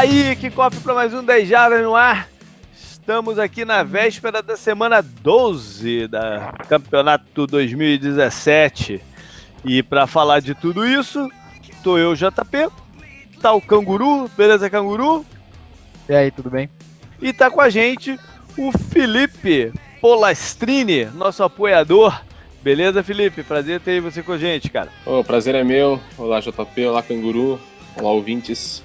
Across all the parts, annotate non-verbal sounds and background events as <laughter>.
Aí, que cofre para mais um 10 Jardas no ar. Estamos aqui na véspera da semana 12 da Campeonato 2017. E para falar de tudo isso, tô eu, JP. Tá o Canguru, beleza, Canguru? E aí, tudo bem? E tá com a gente o Felipe Polastrini, nosso apoiador. Beleza, Felipe? Prazer ter você com a gente, cara. O prazer é meu. Olá, JP. Olá, Canguru. Olá, ouvintes.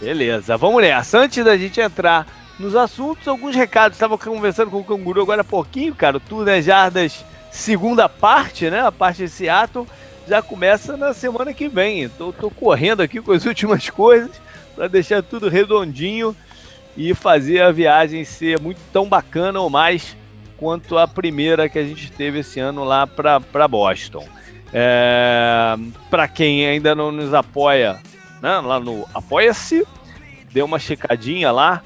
Beleza, vamos nessa. Antes da gente entrar nos assuntos, alguns recados. Estava conversando com o Canguru agora há pouquinho, cara. O Tour das Jardas, segunda parte, né? A parte de Seattle já começa na semana que vem. Então, tô correndo aqui com as <laughs> últimas coisas para deixar tudo redondinho e fazer a viagem ser muito tão bacana ou mais quanto a primeira que a gente teve esse ano lá para Boston. É, para quem ainda não nos apoia né, lá no Apoia-se, dê uma checadinha lá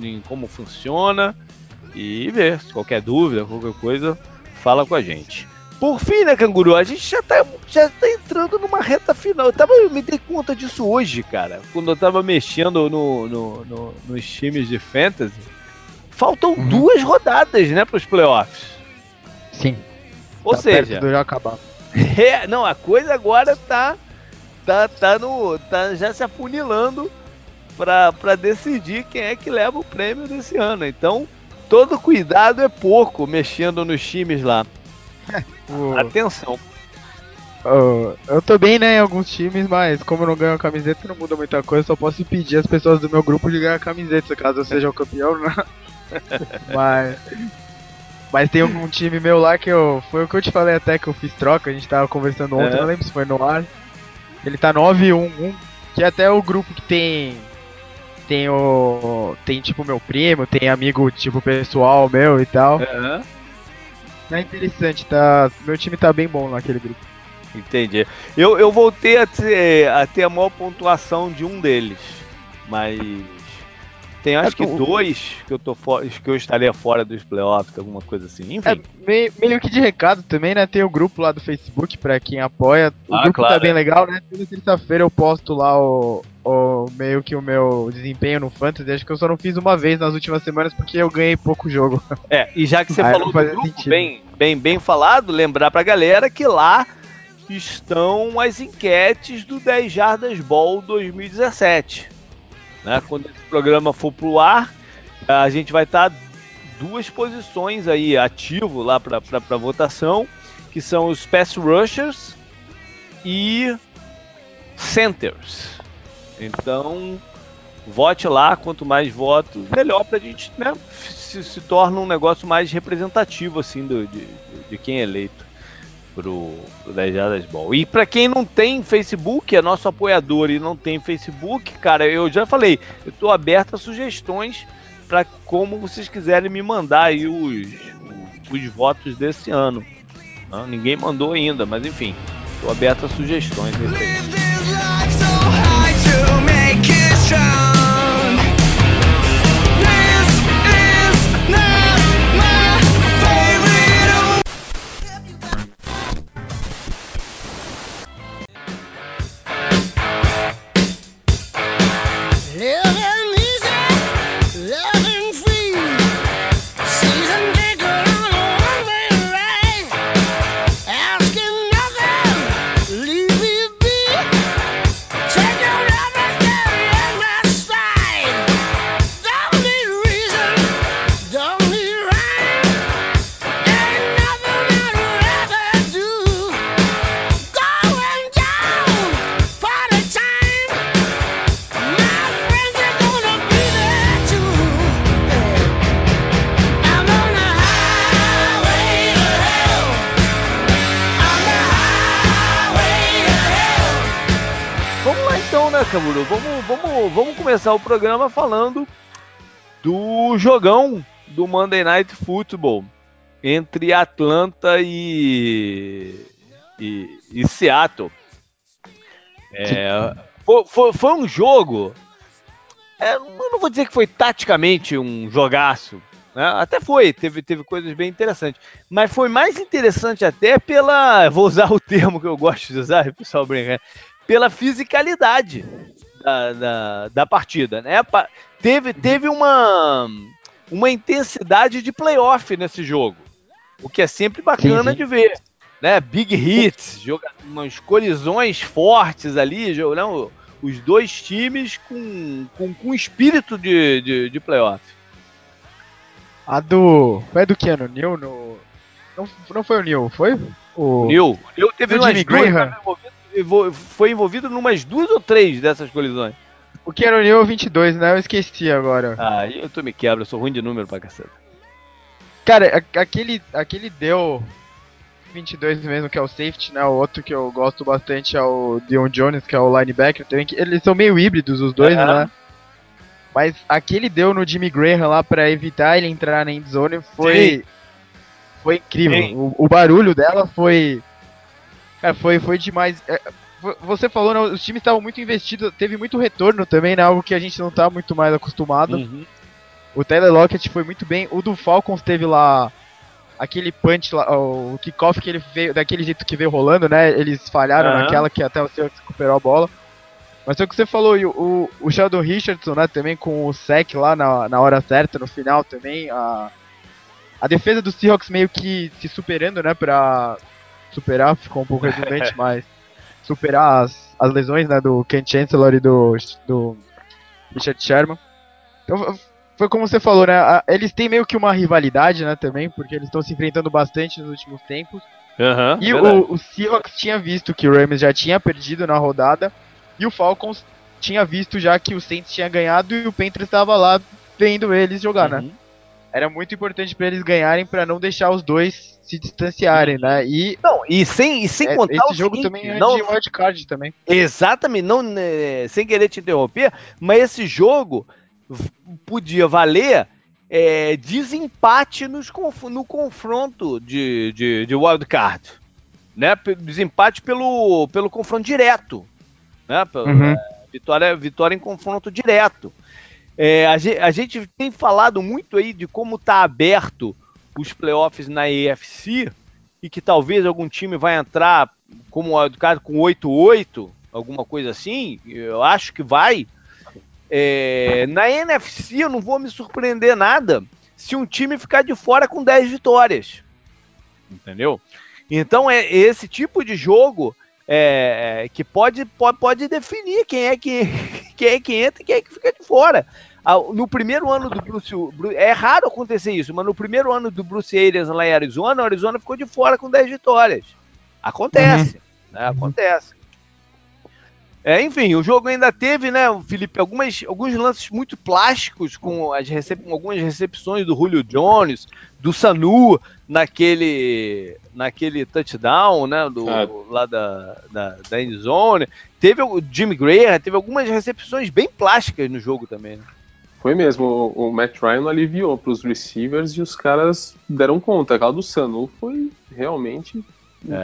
em como funciona e vê. Se qualquer dúvida, qualquer coisa, fala com a gente. Por fim, né, Canguru? A gente já tá, já tá entrando numa reta final. Eu, tava, eu me dei conta disso hoje, cara. Quando eu tava mexendo no, no, no nos times de fantasy. Faltam uhum. duas rodadas, né, para os playoffs. Sim. Ou tá seja, já acabar. <laughs> É, não, a coisa agora tá tá tá no tá já se afunilando para decidir quem é que leva o prêmio desse ano. Então, todo cuidado é pouco mexendo nos times lá. <laughs> Atenção. Eu tô bem, né, em alguns times, mas como eu não ganho a camiseta, não muda muita coisa. Só posso impedir as pessoas do meu grupo de ganhar a camiseta, caso eu seja o campeão, né? <laughs> mas. Mas tem um time meu lá que eu. Foi o que eu te falei até que eu fiz troca, a gente tava conversando ontem, é. não lembro se foi no ar. Ele tá 9-1-1, que é até o grupo que tem. Tem o. Tem tipo meu primo, tem amigo tipo pessoal meu e tal. Uhum. É interessante, tá. Meu time tá bem bom naquele grupo. Entendi. Eu, eu voltei a ter, a ter a maior pontuação de um deles. Mas tem acho é, que dois que eu tô que eu estaria fora dos playoffs, alguma coisa assim. Enfim. É, meio, meio, que de recado também, né? Tem o grupo lá do Facebook para quem apoia. O ah, grupo tá claro, tá bem é. legal, né? Toda terça-feira eu posto lá o, o, meio que o meu desempenho no Fantasy. Acho que eu só não fiz uma vez nas últimas semanas porque eu ganhei pouco jogo. <laughs> É, e já que você falou do grupo, bem, bem, bem falado, lembrar pra galera que lá estão as enquetes do 10 Jardas Ball 2017. Né? Quando esse programa for pro ar, a gente vai estar tá duas posições aí ativo lá para votação, que são os pass rushers e centers. Então, vote lá, quanto mais votos, melhor para a gente, né? Se, se, torna um negócio mais representativo assim do, de, de quem é eleito pro, pro 10 Jardas Ball. E para quem não tem Facebook, é nosso apoiador e não tem Facebook, cara, eu já falei, eu tô aberto a sugestões para como vocês quiserem me mandar aí os, os, os votos desse ano. Não, ninguém mandou ainda, mas enfim, tô aberto a sugestões. Começar o programa falando do jogão do Monday Night Football entre Atlanta e, e, e Seattle. É, foi, foi, foi, um jogo. É, eu não vou dizer que foi taticamente um jogaço. Né? Até foi, teve, teve coisas bem interessantes. Mas foi mais interessante até pela. Vou usar o termo que eu gosto de usar, <laughs> pessoal brincar. Pela fisicalidade da, da, da partida, né? Teve, teve uma, uma intensidade de playoff nesse jogo, o que é sempre bacana sim, sim. de ver. Né? Big hits, joga, umas colisões fortes ali, não, os dois times com, com, com espírito de, de, de playoff. A do. Foi do Keanu Neil no. Não, não foi o Neil, foi? O Neil. O Neil teve umas duas, foi envolvido em umas duas ou três dessas colisões. O Neil é o 22, né? Eu esqueci agora. Ah, eu tô me quebra, eu sou ruim de número pra caceta. Cara, aquele, aquele deu 22 mesmo, que é o safety, né? O outro que eu gosto bastante é o Dion Jones, que é o linebacker também. Que eles são meio híbridos, os dois, é. né? Mas aquele deu no Jimmy Graham lá para evitar ele entrar na endzone foi. Sim. Foi incrível. O, o, barulho dela foi. Cara, foi, foi demais. É, você falou, né, os times estavam muito investidos, teve muito retorno também, né? Algo que a gente não tá muito mais acostumado. Uhum. O Lockett foi muito bem. O do Falcons teve lá aquele punch lá, o kickoff que ele veio, daquele jeito que veio rolando, né? Eles falharam uhum. naquela que até o Seahawks recuperou a bola. Mas é o que você falou, o, o Sheldon Richardson, né, também com o sec lá na, na hora certa, no final também, a, a defesa do Seahawks meio que se superando, né, pra superar, ficou um pouco <laughs> redundante, mas superar as, as lesões, né, do Ken Chancellor e do, do Richard Sherman. Então, foi como você falou, né, eles têm meio que uma rivalidade, né, também, porque eles estão se enfrentando bastante nos últimos tempos. Uhum, e o, o Seahawks tinha visto que o Rams já tinha perdido na rodada, e o Falcons tinha visto já que o Saints tinha ganhado e o Panthers estava lá vendo eles jogar, né? uhum. né? Era muito importante para eles ganharem para não deixar os dois se distanciarem, né? E não, e sem e sem é, contar esse jogo seguinte, também é não, de wildcard também. Exatamente, não né, sem querer te interromper, mas esse jogo podia valer é, desempate nos, no confronto de, de, de wildcard. Né? Desempate pelo, pelo confronto direto né? Uhum. É, vitória, vitória em confronto direto. É, a, gente, a, gente, tem falado muito aí de como está aberto os playoffs na EFC e que talvez algum time vai entrar como caso com 8-8, alguma coisa assim. Eu acho que vai. É, na NFC eu não vou me surpreender nada se um time ficar de fora com 10 vitórias. Entendeu? Então é esse tipo de jogo é, que pode, pode, pode definir quem é que, <laughs> quem é que entra e quem é que fica de fora. No primeiro ano do Bruce, é raro acontecer isso, mas no primeiro ano do Bruce Arians lá em Arizona, o Arizona ficou de fora com 10 vitórias. Acontece, uhum. né? Acontece. É, enfim, o jogo ainda teve, né, Felipe, algumas, alguns lances muito plásticos com as recep algumas recepções do Julio Jones, do Sanu naquele naquele touchdown, né, do, é. lá da, da, da endzone. Teve o Jimmy Graham, teve algumas recepções bem plásticas no jogo também, né? Foi mesmo, o, o Matt Ryan aliviou para os receivers e os caras deram conta. Aquela do Sanu foi realmente é.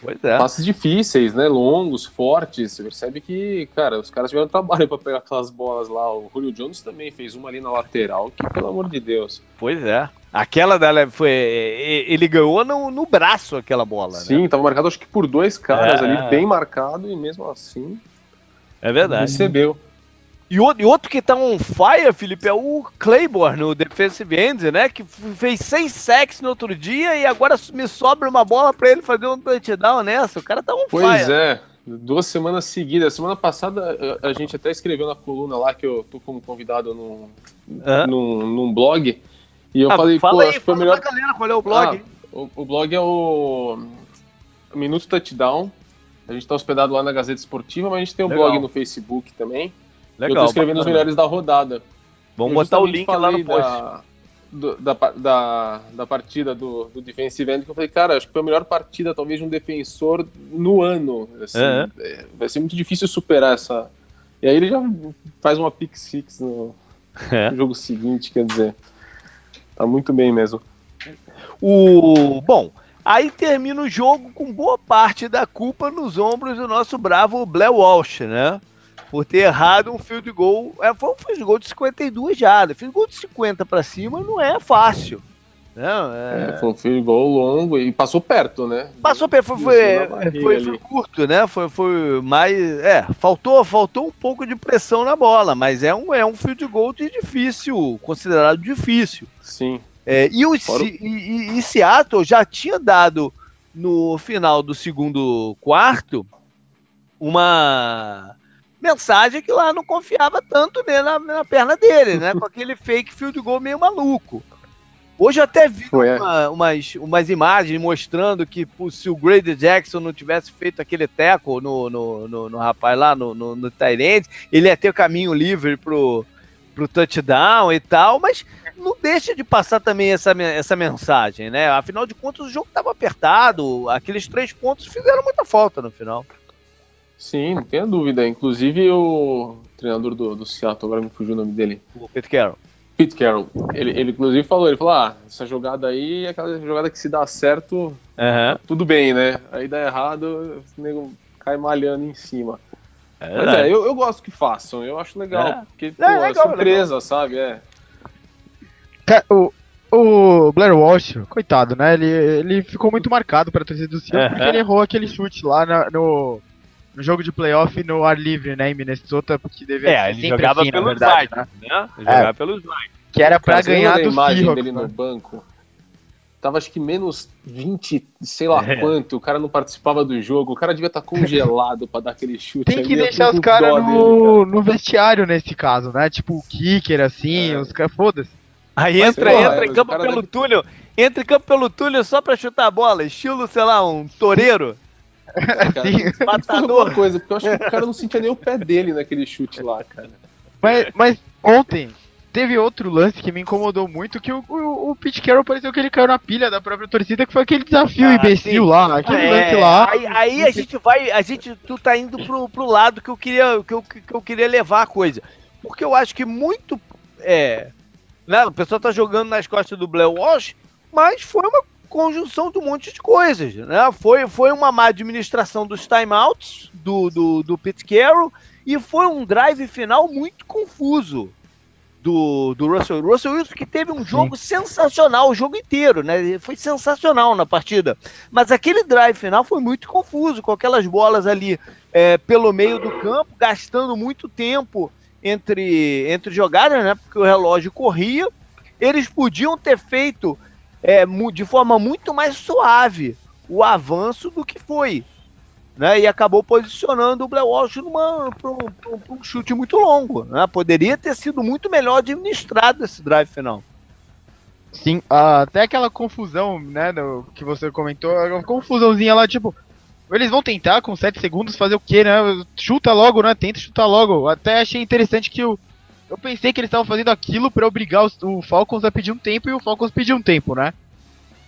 Pois é. Passes difíceis, né? Longos, fortes. Você percebe que, cara, os caras tiveram trabalho para pegar aquelas bolas lá. O Julio Jones também fez uma ali na lateral, que pelo amor de Deus. Pois é. Aquela dela foi. Ele ganhou no, no braço aquela bola, Sim, né? tava marcado acho que por dois caras é. ali, bem marcado, e mesmo assim. É verdade. Recebeu. E outro que tá on fire, Felipe, é o Claiborne, no defensive end, né? Que fez seis sacks no outro dia e agora me sobra uma bola para ele fazer um touchdown nessa. O cara tá on pois fire. Pois é, duas semanas seguidas. Semana passada a gente até escreveu na coluna lá que eu tô como convidado num, num, num blog. E eu ah, falei, fala pô, aí, foi melhor. galera qual é o blog. Ah, o, o blog é o Minuto Touchdown. A gente tá hospedado lá na Gazeta Esportiva, mas a gente tem um Legal. blog no Facebook também. Legal, eu tô escrevendo bacana. os melhores da rodada. Vamos eu botar o link lá no post. Da, do, da, da, da, partida do, do Defensive End, que eu falei, cara, acho que foi a melhor partida, talvez, de um defensor no ano. Assim, é. Vai ser muito difícil superar essa. E aí ele já faz uma pick six no, é. no jogo seguinte, quer dizer. Tá muito bem mesmo. O bom, aí termina o jogo com boa parte da culpa nos ombros do nosso bravo Blair Walsh, né? Por ter errado um field goal. É, foi um field goal de 52 jardas. Field goal de 50 para cima não é fácil. Não, é... é... foi um field goal longo e passou perto, né? Passou perto, foi, foi, foi, foi, curto, né? Foi, foi mais. É, faltou, faltou um pouco de pressão na bola, mas é um, é um field goal de difícil, considerado difícil. Sim. É, e, o, e, e, e Seattle já tinha dado no final do segundo quarto uma mensagem que lá não confiava tanto na, na perna dele, né? <laughs> Com aquele fake field goal meio maluco. Hoje eu até vi é. uma, umas, umas imagens mostrando que pô, se o Grady Jackson não tivesse feito aquele teco no, no, no, no rapaz lá no, no, no Tyrant, ele ia ter o caminho livre pro, pro touchdown e tal, mas não deixa de passar também essa, essa mensagem, né? Afinal de contas, o jogo estava apertado, aqueles três pontos fizeram muita falta no final. Sim, não tenha dúvida. Inclusive o treinador do, do Seattle, agora me fugiu o nome dele. O Pete Carroll. Pete Carroll. Ele, ele inclusive falou, ele falou, ah, essa jogada aí é aquela jogada que se dá certo, uhum. tudo bem, né? Aí dá errado, o nego cai malhando em cima. É Mas é, eu, eu gosto que façam, eu acho legal, é. porque é, pô, é, legal, surpresa, legal. sabe? É. O, o Blair Walsh, coitado, né? Ele, ele ficou muito marcado para a torcida do Seattle porque ele errou aquele chute lá na, no, no jogo de playoff no ar livre, né, em Minnesota, porque devia é, ele jogava assim, pelos verdade, né? né? Ele é, jogava pelos Vikings. Que era para ganhar do imagem Seahawks, dele né? no banco. Tava acho que menos 20, sei lá <laughs> é. quanto, o cara não participava do jogo, o cara devia estar tá congelado para dar aquele chute. Tem que deixar os caras no, cara. no vestiário nesse caso, né? Tipo o kicker, assim, é. os caras, foda-se. Aí Mas, entra, porra, entra em campo pelo deve... túnel, entra em campo pelo túnel só pra chutar a bola, estilo, sei lá, um toureiro. Sim. Matador. coisa, porque eu acho que o cara não sentia nem o pé dele naquele chute lá, cara. Mas, mas ontem teve outro lance que me incomodou muito, que o, o, o Pete Carroll pareceu que ele caiu na pilha da própria torcida, que foi aquele desafio ah, imbecil sim. lá, aquele é, lance lá. Aí, aí, a gente vai, a gente, tu tá indo pro, pro lado que eu queria, que eu, que eu queria levar a coisa. Porque eu acho que muito, é, né, o pessoal tá jogando nas costas do Blair Walsh, mas foi uma conjunção de um monte de coisas. Né? Foi, foi uma má administração dos timeouts do, do, do Pete Carroll e foi um drive final muito confuso do, do Russell, Russell Wilson, que teve um jogo Sim. sensacional o jogo inteiro, né? Foi sensacional na partida. Mas aquele drive final foi muito confuso, com aquelas bolas ali é, pelo meio do campo, gastando muito tempo entre, entre jogadas, né? Porque o relógio corria. Eles podiam ter feito é, de forma muito mais suave o avanço do que foi. Né, e acabou posicionando o Blair Walsh para um, chute muito longo. Né? Poderia ter sido muito melhor administrado esse drive final. Sim, até aquela confusão, né, que você comentou, a confusãozinha lá, tipo, eles vão tentar com 7 segundos fazer o quê, né? Chuta logo, né? Tenta chutar logo. Até achei interessante que o, eu pensei que eles estavam fazendo aquilo para obrigar os, o Falcons a pedir um tempo e o Falcons pediu um tempo, né?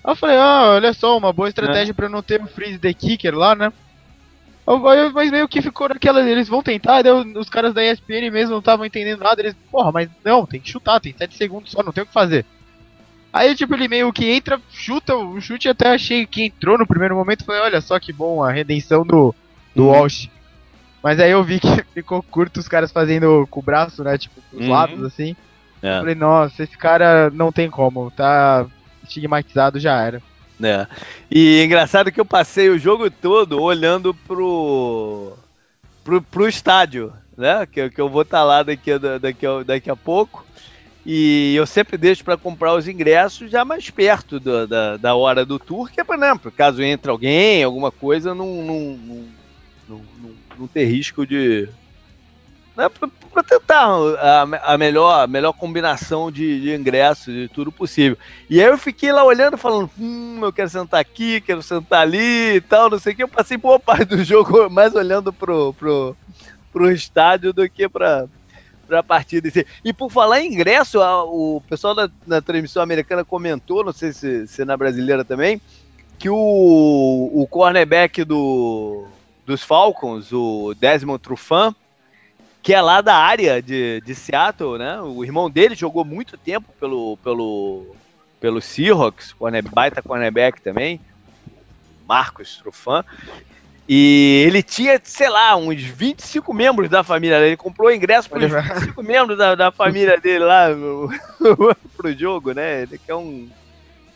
Aí eu falei, ah, olha só, uma boa estratégia é. para não ter o freeze the kicker lá, né? Mas meio que ficou naquela, eles vão tentar, daí os caras da ESPN mesmo não estavam entendendo nada, eles, porra, mas não, tem que chutar, tem 7 segundos só, não tem o que fazer. Aí, tipo, ele meio que entra, chuta, o chute até achei que entrou no primeiro momento, falei, olha só que bom a redenção do, do uhum. Walsh. Mas aí eu vi que <laughs> ficou curto os caras fazendo com o braço, né? Tipo, pros uhum. lados, assim. É. Falei, nossa, esse cara não tem como, tá estigmatizado, já era. É. E engraçado que eu passei o jogo todo olhando pro. pro, pro estádio, né? Que, que eu vou estar tá lá daqui, daqui, daqui a pouco. E eu sempre deixo para comprar os ingressos já mais perto do, da, da hora do tour, que é para, né, caso entre alguém, alguma coisa, não, não, não, não, não ter risco de. Né, para tentar a, a, melhor, melhor combinação de, de ingressos, de tudo possível. E aí eu fiquei lá olhando, falando: hum, eu quero sentar aqui, quero sentar ali e tal, não sei o que. Eu passei boa parte do <laughs> jogo mais olhando pro, pro, pro estádio do que para a partida. E por falar em ingresso, a, o pessoal da, na transmissão americana comentou, não sei se, se na brasileira também, que o, o cornerback do dos Falcons, o Desmond Trufant, que é lá da área de, de Seattle, né? O irmão dele jogou muito tempo pelo, pelo, pelo Seahawks, corner, baita cornerback também, Marcos Trufant. E ele tinha, sei lá, uns 25 membros da família Ele comprou ingresso para os 25 membros da, da família dele lá no, <laughs> pro jogo, né? Ele que é um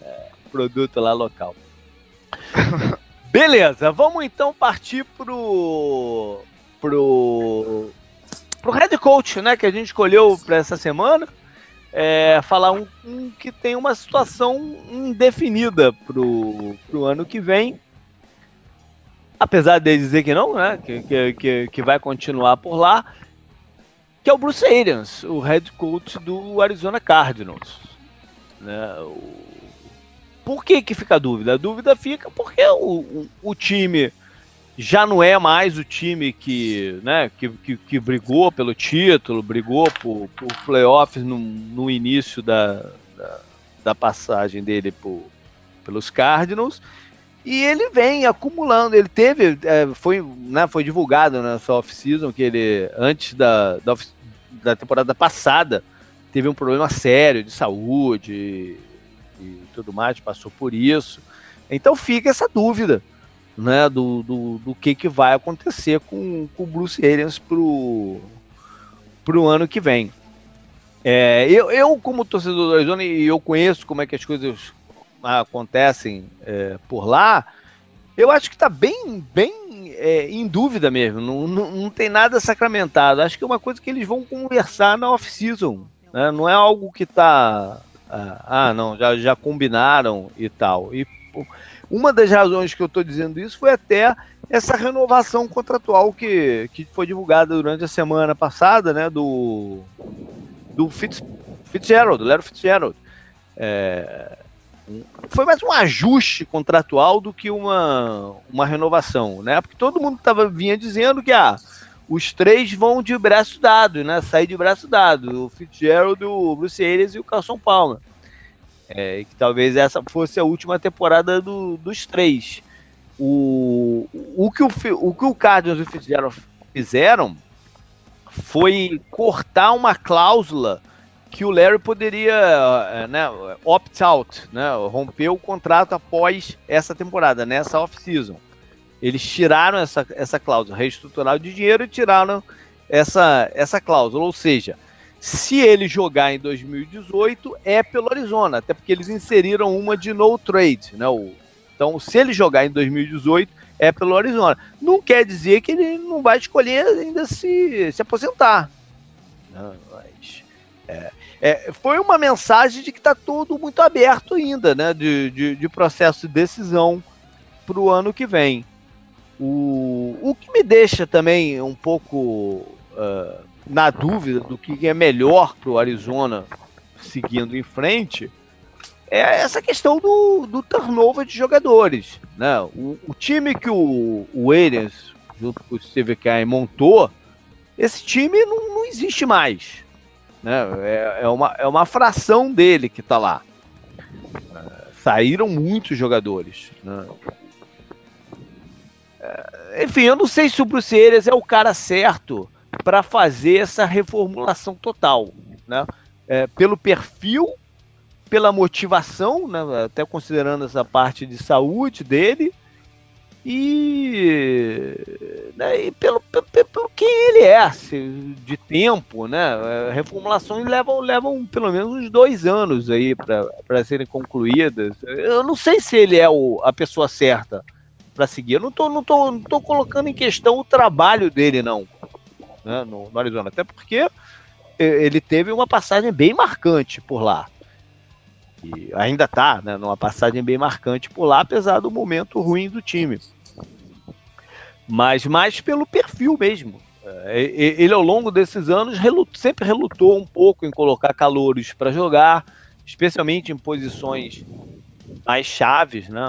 é, produto lá local. <laughs> Beleza, vamos então partir pro pro pro head coach, né, que a gente escolheu para essa semana. É, falar um, um, que tem uma situação indefinida pro, pro ano que vem. Apesar de dizer que não, né? Que, que, que vai continuar por lá. Que é o Bruce Arians, o head coach do Arizona Cardinals. Né? O, por que, que fica a dúvida? A dúvida fica porque o, o, o time já não é mais o time que, né, que, que, que brigou pelo título, brigou por, por playoffs no, no início da, da, da passagem dele por, pelos Cardinals. E ele vem acumulando, ele teve, é, foi, né, foi divulgado nessa off-season que ele, antes da, da, da temporada passada, teve um problema sério de saúde, e tudo mais, passou por isso. Então fica essa dúvida né, do, do, do que, que vai acontecer com, com o Bruce Arians pro, pro ano que vem. É, eu, eu, como torcedor do Arizona, e eu conheço como é que as coisas acontecem é, por lá, eu acho que está bem, bem é, em dúvida mesmo. Não, não, não, tem nada sacramentado. Acho que é uma coisa que eles vão conversar na off-season. Né? Não é algo que está ah, ah, não, já, já combinaram e tal. E uma das razões que eu estou dizendo isso foi até essa renovação contratual que, que foi divulgada durante a semana passada, né, do, do Fitz, Fitzgerald, do Lero Fitzgerald. É, foi mais um ajuste contratual do que uma, uma renovação, né? Porque todo mundo tava, vinha dizendo que ah, os três vão de braço dado, né? Sair de braço dado. O Fitzgerald, o Bruce Arias e o Carson Palmer. É, que talvez essa fosse a última temporada do, dos três. O, o, que o, o que o Cardinals o Fitzgerald fizeram foi cortar uma cláusula que o Larry poderia é, né, opt-out, né, romper o contrato após essa temporada, nessa off-season. Eles tiraram essa, essa cláusula, reestruturaram de dinheiro e tiraram essa, essa cláusula. Ou seja, se ele jogar em 2018, é pelo Arizona, até porque eles inseriram uma de no trade. Né? Então, se ele jogar em 2018, é pelo Arizona. Não quer dizer que ele não vai escolher ainda se, se aposentar. Não, mas, é, é, foi uma mensagem de que está tudo muito aberto ainda, né? De, de, de processo de decisão para o ano que vem. O, o que me deixa também um pouco uh, na dúvida do que é melhor para o Arizona seguindo em frente é essa questão do, do turnover de jogadores. Né? O, o time que o, o Williams, junto com o Steve Kerr, montou, esse time não, não existe mais. Né? É, é, uma, é uma fração dele que está lá. É, saíram muitos jogadores. Né? É, enfim, eu não sei se o Bruce Arias é o cara certo para fazer essa reformulação total, né? É, pelo perfil, pela motivação, né? até considerando essa parte de saúde dele, e, né, e pelo, pelo, pelo que ele é, de tempo, né? Reformulações levam, levam pelo menos uns dois anos aí para serem concluídas. Eu não sei se ele é o, a pessoa certa para seguir. Eu não tô, não, tô, não tô colocando em questão o trabalho dele, não, né, no, no Arizona. Até porque ele teve uma passagem bem marcante por lá. E ainda tá, né, numa passagem bem marcante por lá, apesar do momento ruim do time mas mais pelo perfil mesmo. É, ele, ao longo desses anos, sempre relutou um pouco em colocar calores para jogar, especialmente em posições mais chaves, né?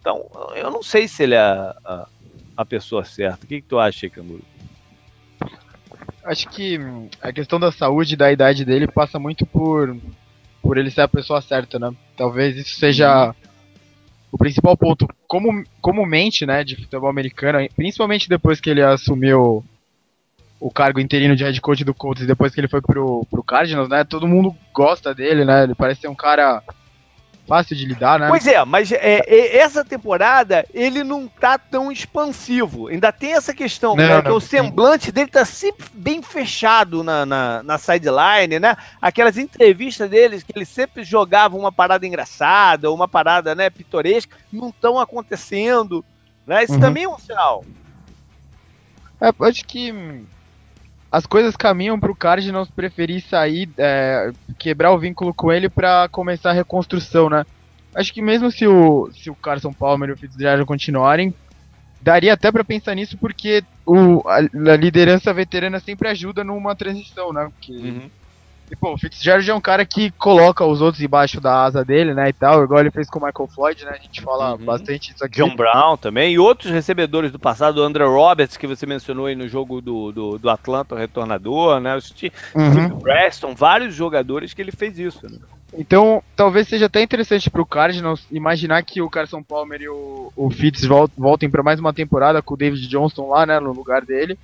Então, eu não sei se ele é a, a, a pessoa certa. O que, que tu acha, Canguru? Acho que a questão da saúde e da idade dele passa muito por, por ele ser a pessoa certa, né? Talvez isso seja o principal ponto, como, comumente, né, de futebol americano, principalmente depois que ele assumiu o cargo interino de head coach do Colts e depois que ele foi pro, pro Cardinals, né, todo mundo gosta dele, né, ele parece ser um cara fácil de lidar, né? Pois é, mas é, é, essa temporada ele não tá tão expansivo. Ainda tem essa questão, não, né? Não, que o semblante dele tá sempre bem fechado na, na, na, sideline, né? Aquelas entrevistas deles que ele sempre jogava uma parada engraçada, uma parada né, pitoresca, não estão acontecendo. Né? Isso uhum. também é um sinal. É, acho que as coisas caminham para o Cardinals preferir sair, é, quebrar o vínculo com ele para começar a reconstrução, né? Acho que mesmo se o, se o Carson Palmer e o Fitzgerald continuarem, daria até para pensar nisso porque o, a, a, liderança veterana sempre ajuda numa transição, né? Porque uhum. E, pô, o Fitzgerald é um cara que coloca os outros embaixo da asa dele, né, e tal, igual ele fez com o Michael Floyd, né, a gente fala uhum. bastante isso aqui. John Brown também, e outros recebedores do passado, o André Roberts, que você mencionou aí no jogo do, do, do Atlanta, o retornador, né, o Steve, uhum. Preston, vários jogadores que ele fez isso, né. Então, talvez seja até interessante pro Cardinals imaginar que o Carson Palmer e o, o Fitz voltem para mais uma temporada com o David Johnston lá, né, no lugar dele,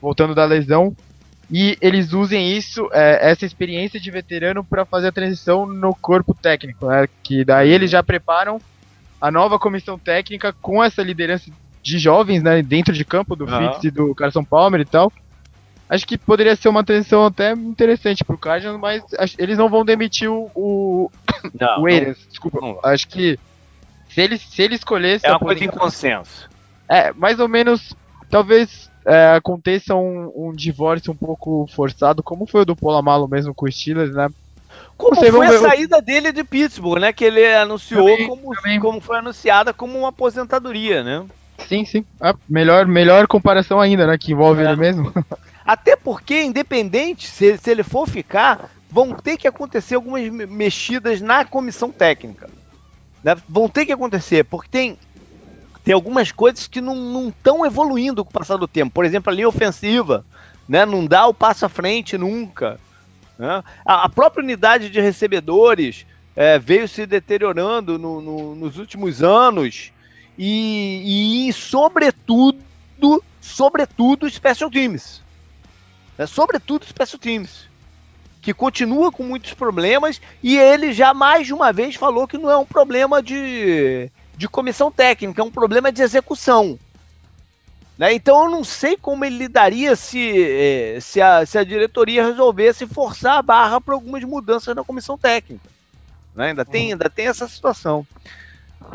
voltando da lesão, e eles usem isso, é, essa experiência de veterano para fazer a transição no corpo técnico, né? Que daí eles já preparam a nova comissão técnica com essa liderança de jovens, né, dentro de campo do uhum. Fitz e do Carson Palmer e tal. Acho que poderia ser uma transição até interessante pro Cardinals, mas eles não vão demitir o o, <coughs> não, o Arians, desculpa. Não. Acho que se ele se ele escolhesse é uma coisa em consenso. É, mais ou menos, talvez é, aconteça um, um, divórcio um pouco forçado, como foi o do Polamalo mesmo com o Steelers, né? Como foi a saída dele de Pittsburgh, né? Que ele anunciou também, como, também. como foi anunciada como uma aposentadoria, né? Sim, sim. Ah, melhor, melhor comparação ainda, né? Que envolve é. ele mesmo. <laughs> Até porque, independente, se, se ele for ficar, vão ter que acontecer algumas mexidas na comissão técnica. Né? Vão ter que acontecer, porque tem tem algumas coisas que não estão evoluindo com o passar do tempo. Por exemplo, a linha ofensiva, né? Não dá o passo à frente nunca. Né? A, a, própria unidade de recebedores é, veio se deteriorando no, no, nos últimos anos e, e sobretudo, sobretudo, special teams. Né? Sobretudo, special teams que continua com muitos problemas e ele já mais de uma vez falou que não é um problema de de comissão técnica, é um problema de execução. Né? Então eu não sei como ele lidaria se, eh, se, a, se a diretoria resolvesse forçar a barra para algumas mudanças na comissão técnica. Né? Ainda, tem, ainda tem essa situação.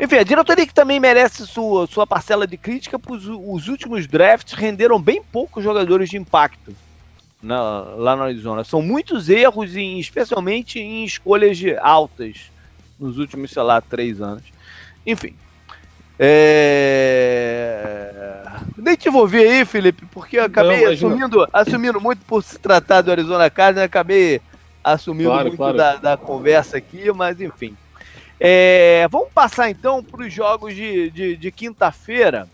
Enfim, a diretoria que também merece sua, sua parcela de crítica, pois os últimos drafts renderam bem poucos jogadores de impacto na, lá no Arizona. São muitos erros, em, especialmente em escolhas altas nos últimos, sei lá, três anos. Enfim. É... Nem te envolvi aí, Felipe, porque eu acabei não, assumindo, não. assumindo muito por se tratar do Arizona Cardinals, acabei assumindo claro, muito claro. Da, da, conversa aqui, mas enfim. É... Vamos passar então para os jogos de, de, de quinta-feira.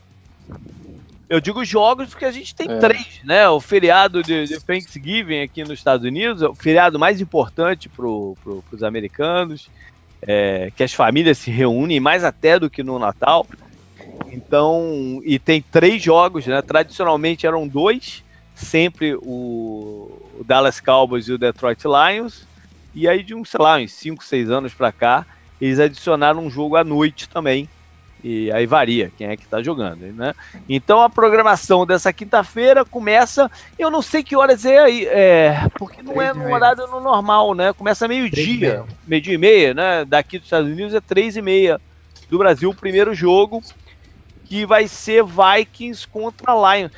Eu digo jogos porque a gente tem é. três, né? O feriado de, de, Thanksgiving aqui nos Estados Unidos, é o feriado mais importante para pro, os americanos é, que as famílias se reúnem mais até do que no Natal. Então, e tem três jogos, né? Tradicionalmente eram dois, sempre o, Dallas Cowboys e o Detroit Lions. E aí de uns, sei lá, uns 5, 6 anos para cá, eles adicionaram um jogo à noite também, e aí varia quem é que está jogando, né? Então a programação dessa quinta-feira começa, eu não sei que horas é aí, é, porque não é no horário no normal, né? Começa meio-dia, meio-dia e meia, né? Daqui dos Estados Unidos é três e meia do Brasil, o primeiro jogo, que vai ser Vikings contra Lions.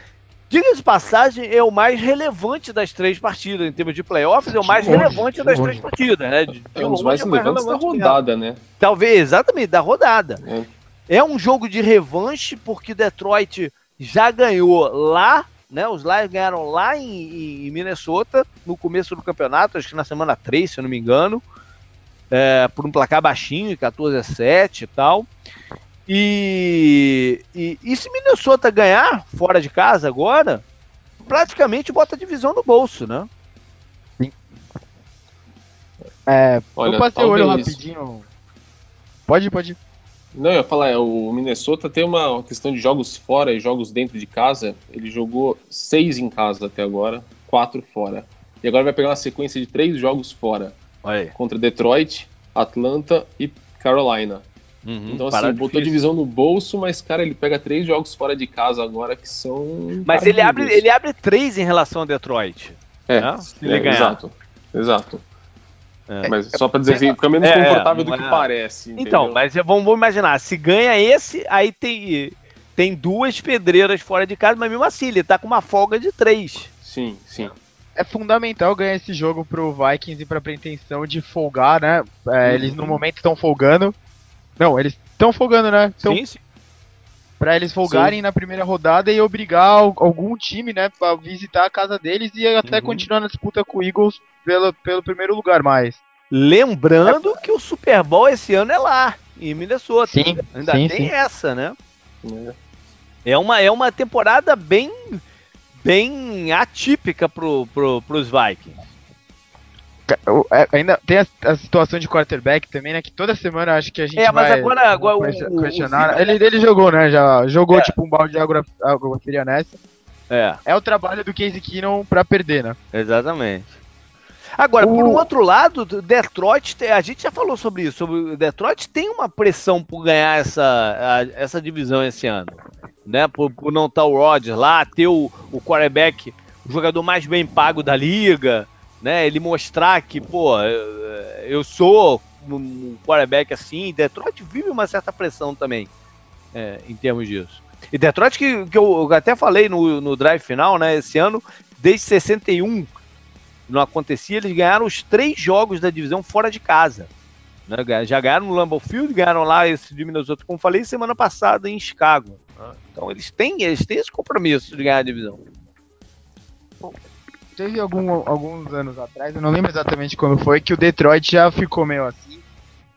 Diga de passagem, é o mais relevante das três partidas, em termos de playoffs, é o mais relevante das três partidas, né? De, de é um dos mais relevantes da rodada, mesmo. né? Talvez, exatamente, da rodada. É. É um jogo de revanche, porque Detroit já ganhou lá, né? Os Lions ganharam lá em, em Minnesota, no começo do campeonato, acho que na semana 3, se eu não me engano. É, por um placar baixinho, 14 a 7 e tal. E, e, e, se Minnesota ganhar fora de casa agora, praticamente bota a divisão no bolso, né? Sim. É, Olha, eu passei o olho rapidinho. Pode, pode. Não, eu ia falar, é, o Minnesota tem uma questão de jogos fora e jogos dentro de casa. Ele jogou seis em casa até agora, quatro fora. E agora vai pegar uma sequência de três jogos fora. Contra Detroit, Atlanta e Carolina. Uhum, então, assim, botou a divisão no bolso, mas, cara, ele pega três jogos fora de casa agora que são. Mas ele abre, ele abre três em relação a Detroit. É, né? Se ele é, ganhar. exato. Exato. É. Mas só pra dizer assim, fica menos é, confortável do que é. parece. Entendeu? Então, mas vamos, vamos imaginar, se ganha esse, aí tem, tem duas pedreiras fora de casa, mas mesmo assim, ele tá com uma folga de três. Sim, sim. É fundamental ganhar esse jogo pro Vikings e pra pretensão de folgar, né? É, uhum. Eles no momento estão folgando. Não, eles estão folgando, né? Então, sim, sim. Pra eles folgarem sim. na primeira rodada e obrigar algum time, né, pra visitar a casa deles e até uhum. continuar na disputa com o Eagles pelo, pelo primeiro lugar mais. Lembrando é. que o Super Bowl esse ano é lá, em Minnesota. Sim, Ainda sim, tem sim. essa, né? É. é uma, é uma temporada bem bem atípica pro, pro, pros Vikings. É, ainda tem a, a, situação de quarterback também, né? Que toda semana acho que a gente é, mas vai agora, agora o, questionar. O, ele, ele jogou, né? Já jogou é. tipo um balde de água, água fria nessa. É. É o trabalho do Casey Keenum pra perder, né? Exatamente. Agora, o... por um outro lado, Detroit, a gente já falou sobre isso, sobre Detroit tem uma pressão por ganhar essa, a, essa divisão esse ano, né? Por, por não estar o Rodgers lá, ter o, o quarterback, o jogador mais bem pago da liga, né? Ele mostrar que, pô, eu sou um quarterback assim, Detroit vive uma certa pressão também, é, em termos disso. E Detroit, que, que eu até falei no, no drive final, né? Esse ano, desde 61 não acontecia, eles ganharam os três jogos da divisão fora de casa. Né? Já ganharam no Lambeau Field, ganharam lá esse de Minnesota, como falei, semana passada em Chicago. Então eles têm, eles têm esse compromisso de ganhar a divisão. Teve algum, alguns anos atrás, eu não lembro exatamente quando foi, que o Detroit já ficou meio assim.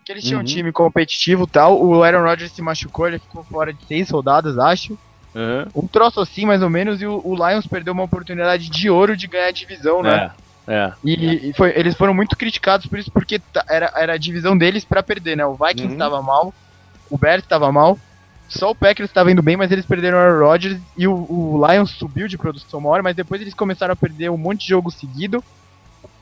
Que eles tinham uhum. um time competitivo tal. O Aaron Rodgers se machucou, ele ficou fora de seis rodadas, acho. Uhum. Um troço assim, mais ou menos, e o, o, Lions perdeu uma oportunidade de ouro de ganhar a divisão, né? É. É. E, e foi, eles foram muito criticados por isso, porque era, era a divisão deles para perder, né? O Vikings estava uhum. mal, o Bears estava mal, só o Packers estava indo bem, mas eles perderam o Aaron Rodgers e o, o, Lions subiu de produção uma hora, mas depois eles começaram a perder um monte de jogo seguido.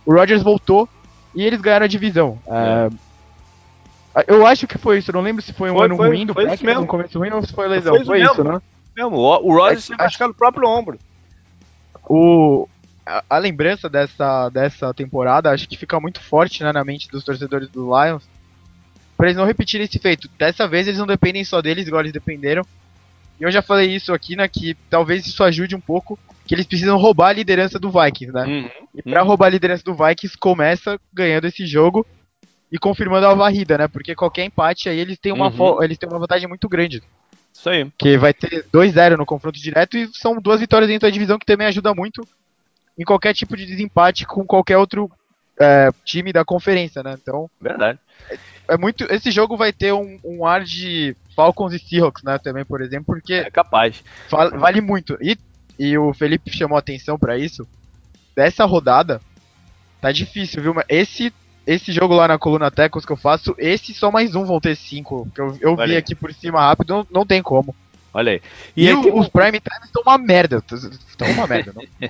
O Rodgers voltou e eles ganharam a divisão. É. Uh, eu acho que foi isso, eu não lembro se foi um foi, ano foi, ruim do Packers, um começo ruim ou se foi lesão. Foi, foi isso, né? Mesmo. O Rodgers é, acho que no próprio ombro. O, a, a, lembrança dessa, dessa temporada acho que fica muito forte né, na mente dos torcedores do Lions. Pra eles não repetirem esse feito. Dessa vez eles não dependem só deles, igual eles dependeram. E eu já falei isso aqui, né? Que talvez isso ajude um pouco. Que eles precisam roubar a liderança do Vikings, né? Uhum, e pra uhum. roubar a liderança do Vikings, começa ganhando esse jogo e confirmando a varrida, né? Porque qualquer empate aí eles têm uma, uhum. eles têm uma vantagem muito grande. Isso aí. Que vai ter 2-0 no confronto direto e são duas vitórias dentro da divisão que também ajuda muito em qualquer tipo de desempate com qualquer outro é, time da conferência, né? Então. Verdade. É, é, muito. Esse jogo vai ter um, um, ar de Falcons e Seahawks, né? Também, por exemplo, porque. É capaz. Vale muito. E, e o Felipe chamou atenção para isso. Dessa rodada, tá difícil, viu? Esse esse jogo lá na coluna Tecos que eu faço, esse só mais um vão ter cinco. Que eu, eu vi aqui por cima rápido, não, não tem como. Olha aí. E, e o, os Prime Times estão uma merda. Estão uma merda, não? <laughs>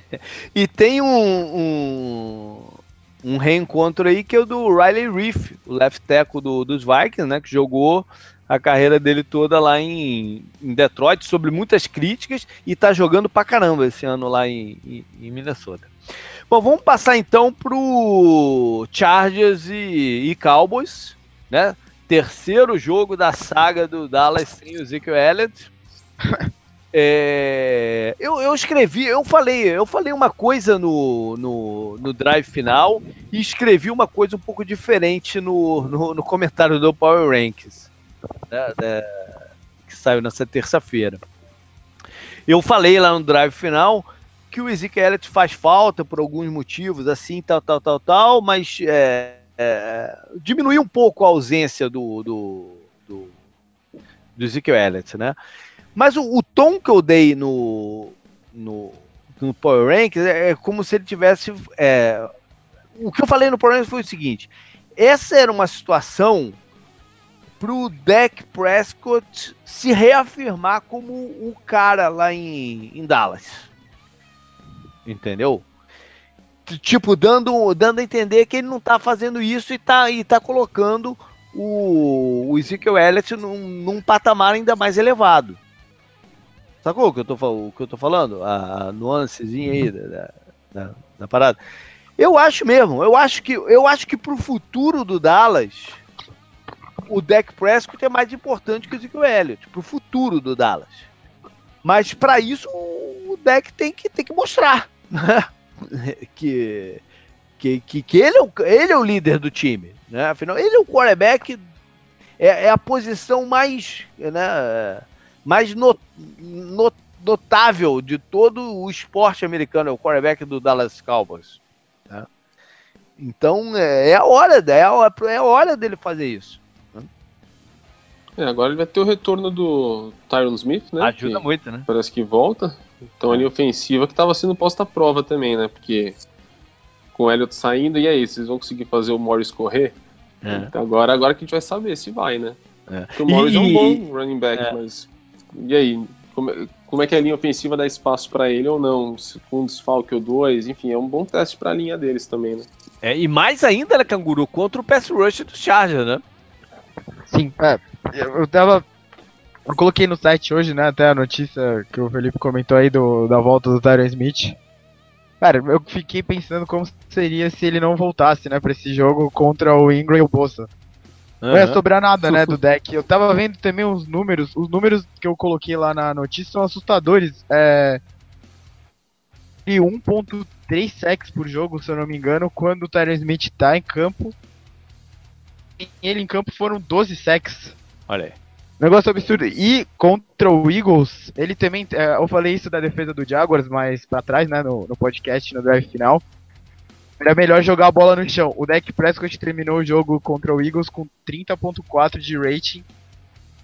e tem um, um, um, reencontro aí que é o do Riley Reef, o left tackle do, dos Vikings, né? Que jogou a carreira dele toda lá em, em, Detroit, sobre muitas críticas, e tá jogando pra caramba esse ano lá em, em, em Minnesota. Bom, vamos passar então pro Chargers e, e Cowboys, né? Terceiro jogo da saga do Dallas sem o Ezekiel Elliott. <laughs> É, eu, eu escrevi, eu falei, eu falei uma coisa no, no, no, drive final e escrevi uma coisa um pouco diferente no, no, no comentário do Power Rankings, né, né, que saiu nessa terça-feira. Eu falei lá no drive final que o Ezekiel Elliott faz falta por alguns motivos, assim, tal, tal, tal, tal, mas é, é, diminuiu um pouco a ausência do, do, do, do Ezekiel Elliott, né? Mas o, o tom que eu dei no, no, no Power Rankings é, é como se ele tivesse. É, o que eu falei no Power Rankings foi o seguinte: essa era uma situação para o Dak Prescott se reafirmar como o cara lá em, em Dallas. Entendeu? Tipo, dando, dando a entender que ele não está fazendo isso e está e tá colocando o, o Ezekiel Elliott num, num patamar ainda mais elevado. Sacou o que eu tô, o que eu tô falando? A, nuancezinha aí da, da, da, parada. Eu acho mesmo, eu acho que eu acho que pro futuro do Dallas, o Dak Prescott é mais importante que o Ezekiel Elliott, pro futuro do Dallas. Mas para isso o Dak tem que, tem que mostrar né? <laughs> que, que, que, que, ele, é o, ele é o líder do time. Né? Afinal, ele é o quarterback, é, é a posição mais, né, mais not, not, notável de todo o esporte americano, é o quarterback do Dallas Cowboys. Né? Então é, é, a hora, é a, é a hora dele fazer isso. É, agora ele vai ter o retorno do Tyron Smith, né? Ajuda muito, né? Parece que volta. Então a linha ofensiva que estava sendo posta à prova também, né? Porque com o Elliott saindo, e aí, vocês vão conseguir fazer o Morris correr? É. Então agora, agora que a gente vai saber se vai, né? É. Porque o Morris e... é um bom running back, é. mas. E aí? Como, é, como é que a linha ofensiva dá espaço para ele ou não? Se com um desfalque ou dois, enfim, é um bom teste para a linha deles também, né? É, e mais ainda, né, Canguru, contra o pass rush do Charger, né? Sim, é, eu tava. Eu coloquei no site hoje, né, até a notícia que o Felipe comentou aí do, da volta do Tyron Smith. Cara, eu fiquei pensando como seria se ele não voltasse, né, pra esse jogo contra o Ingram e o Bossa. Não ia sobrar nada, né, do <laughs> deck. Eu tava vendo também os números. Os números que eu coloquei lá na notícia são assustadores. É. E 1.3 sacks por jogo, se eu não me engano, quando o Tyron Smith tá em campo. E ele em campo foram 12 sacks. Olha aí. Negócio absurdo. E contra o Eagles, ele também. É, eu falei isso da defesa do Jaguars mais pra trás, né? No, no podcast, no drive final. Era melhor jogar a bola no chão. O Dak Prescott terminou o jogo contra o Eagles com 30.4 de rating.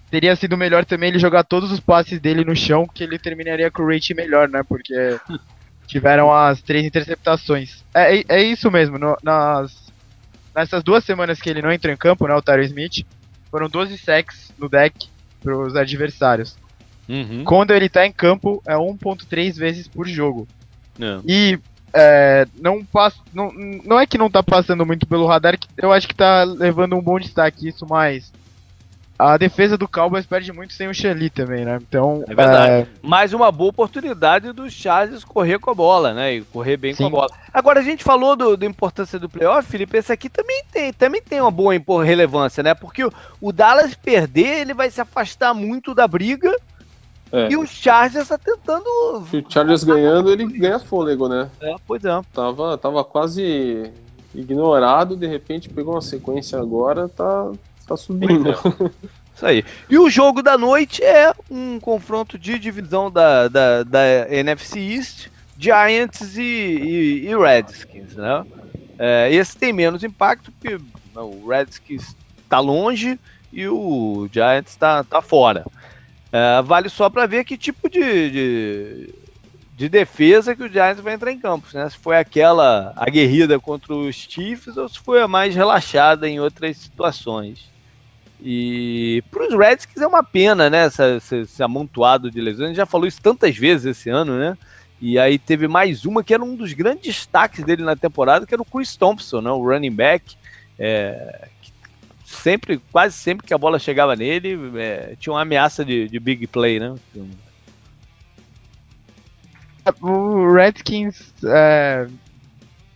Teria sido melhor também ele jogar todos os passes dele no chão, que ele terminaria com o rating melhor, né? Porque <laughs> tiveram as três interceptações. É, é, é isso mesmo. No, nas, nessas duas semanas que ele não entrou em campo, né? O Tyron Smith foram 12 sacks no deck para os adversários. Uhum. Quando ele tá em campo, é 1.3 vezes por jogo. É. E é, não, passa, não, não é que não tá passando muito pelo radar, que eu acho que tá levando um bom destaque isso, mas a defesa do Cowboys perde muito sem o Shelly também, né? Então, é verdade. É... Mais uma boa oportunidade dos Chargers correr com a bola, né? E correr bem Sim. com a bola. Agora, a gente falou do, da importância do playoff, Felipe. Esse aqui também tem, também tem uma boa relevância, né? Porque o, o Dallas perder, ele vai se afastar muito da briga. É. E o Chargers tá tentando. Se o Chargers ganhando, ele ganha fôlego, né? É, pois é. Tava, tava quase ignorado, de repente pegou uma sequência agora, tá, tá subindo. <laughs> Isso aí. E o jogo da noite é um confronto de divisão da, da, da NFC East, Giants e, e, e Redskins, né? É, esse tem menos impacto, porque o Redskins está longe e o Giants está tá fora. É, vale só para ver que tipo de, de, de, defesa que o Giants vai entrar em campo, né? Se foi aquela aguerrida contra os Chiefs ou se foi a mais relaxada em outras situações. E para os Redskins é uma pena, né? Essa, esse, esse, amontoado de lesões. A gente já falou isso tantas vezes esse ano, né? E aí teve mais uma que era um dos grandes destaques dele na temporada, que era o Chris Thompson, né? o running back. É, sempre, quase sempre que a bola chegava nele, é, tinha uma ameaça de, de big play, né? O Redskins, é,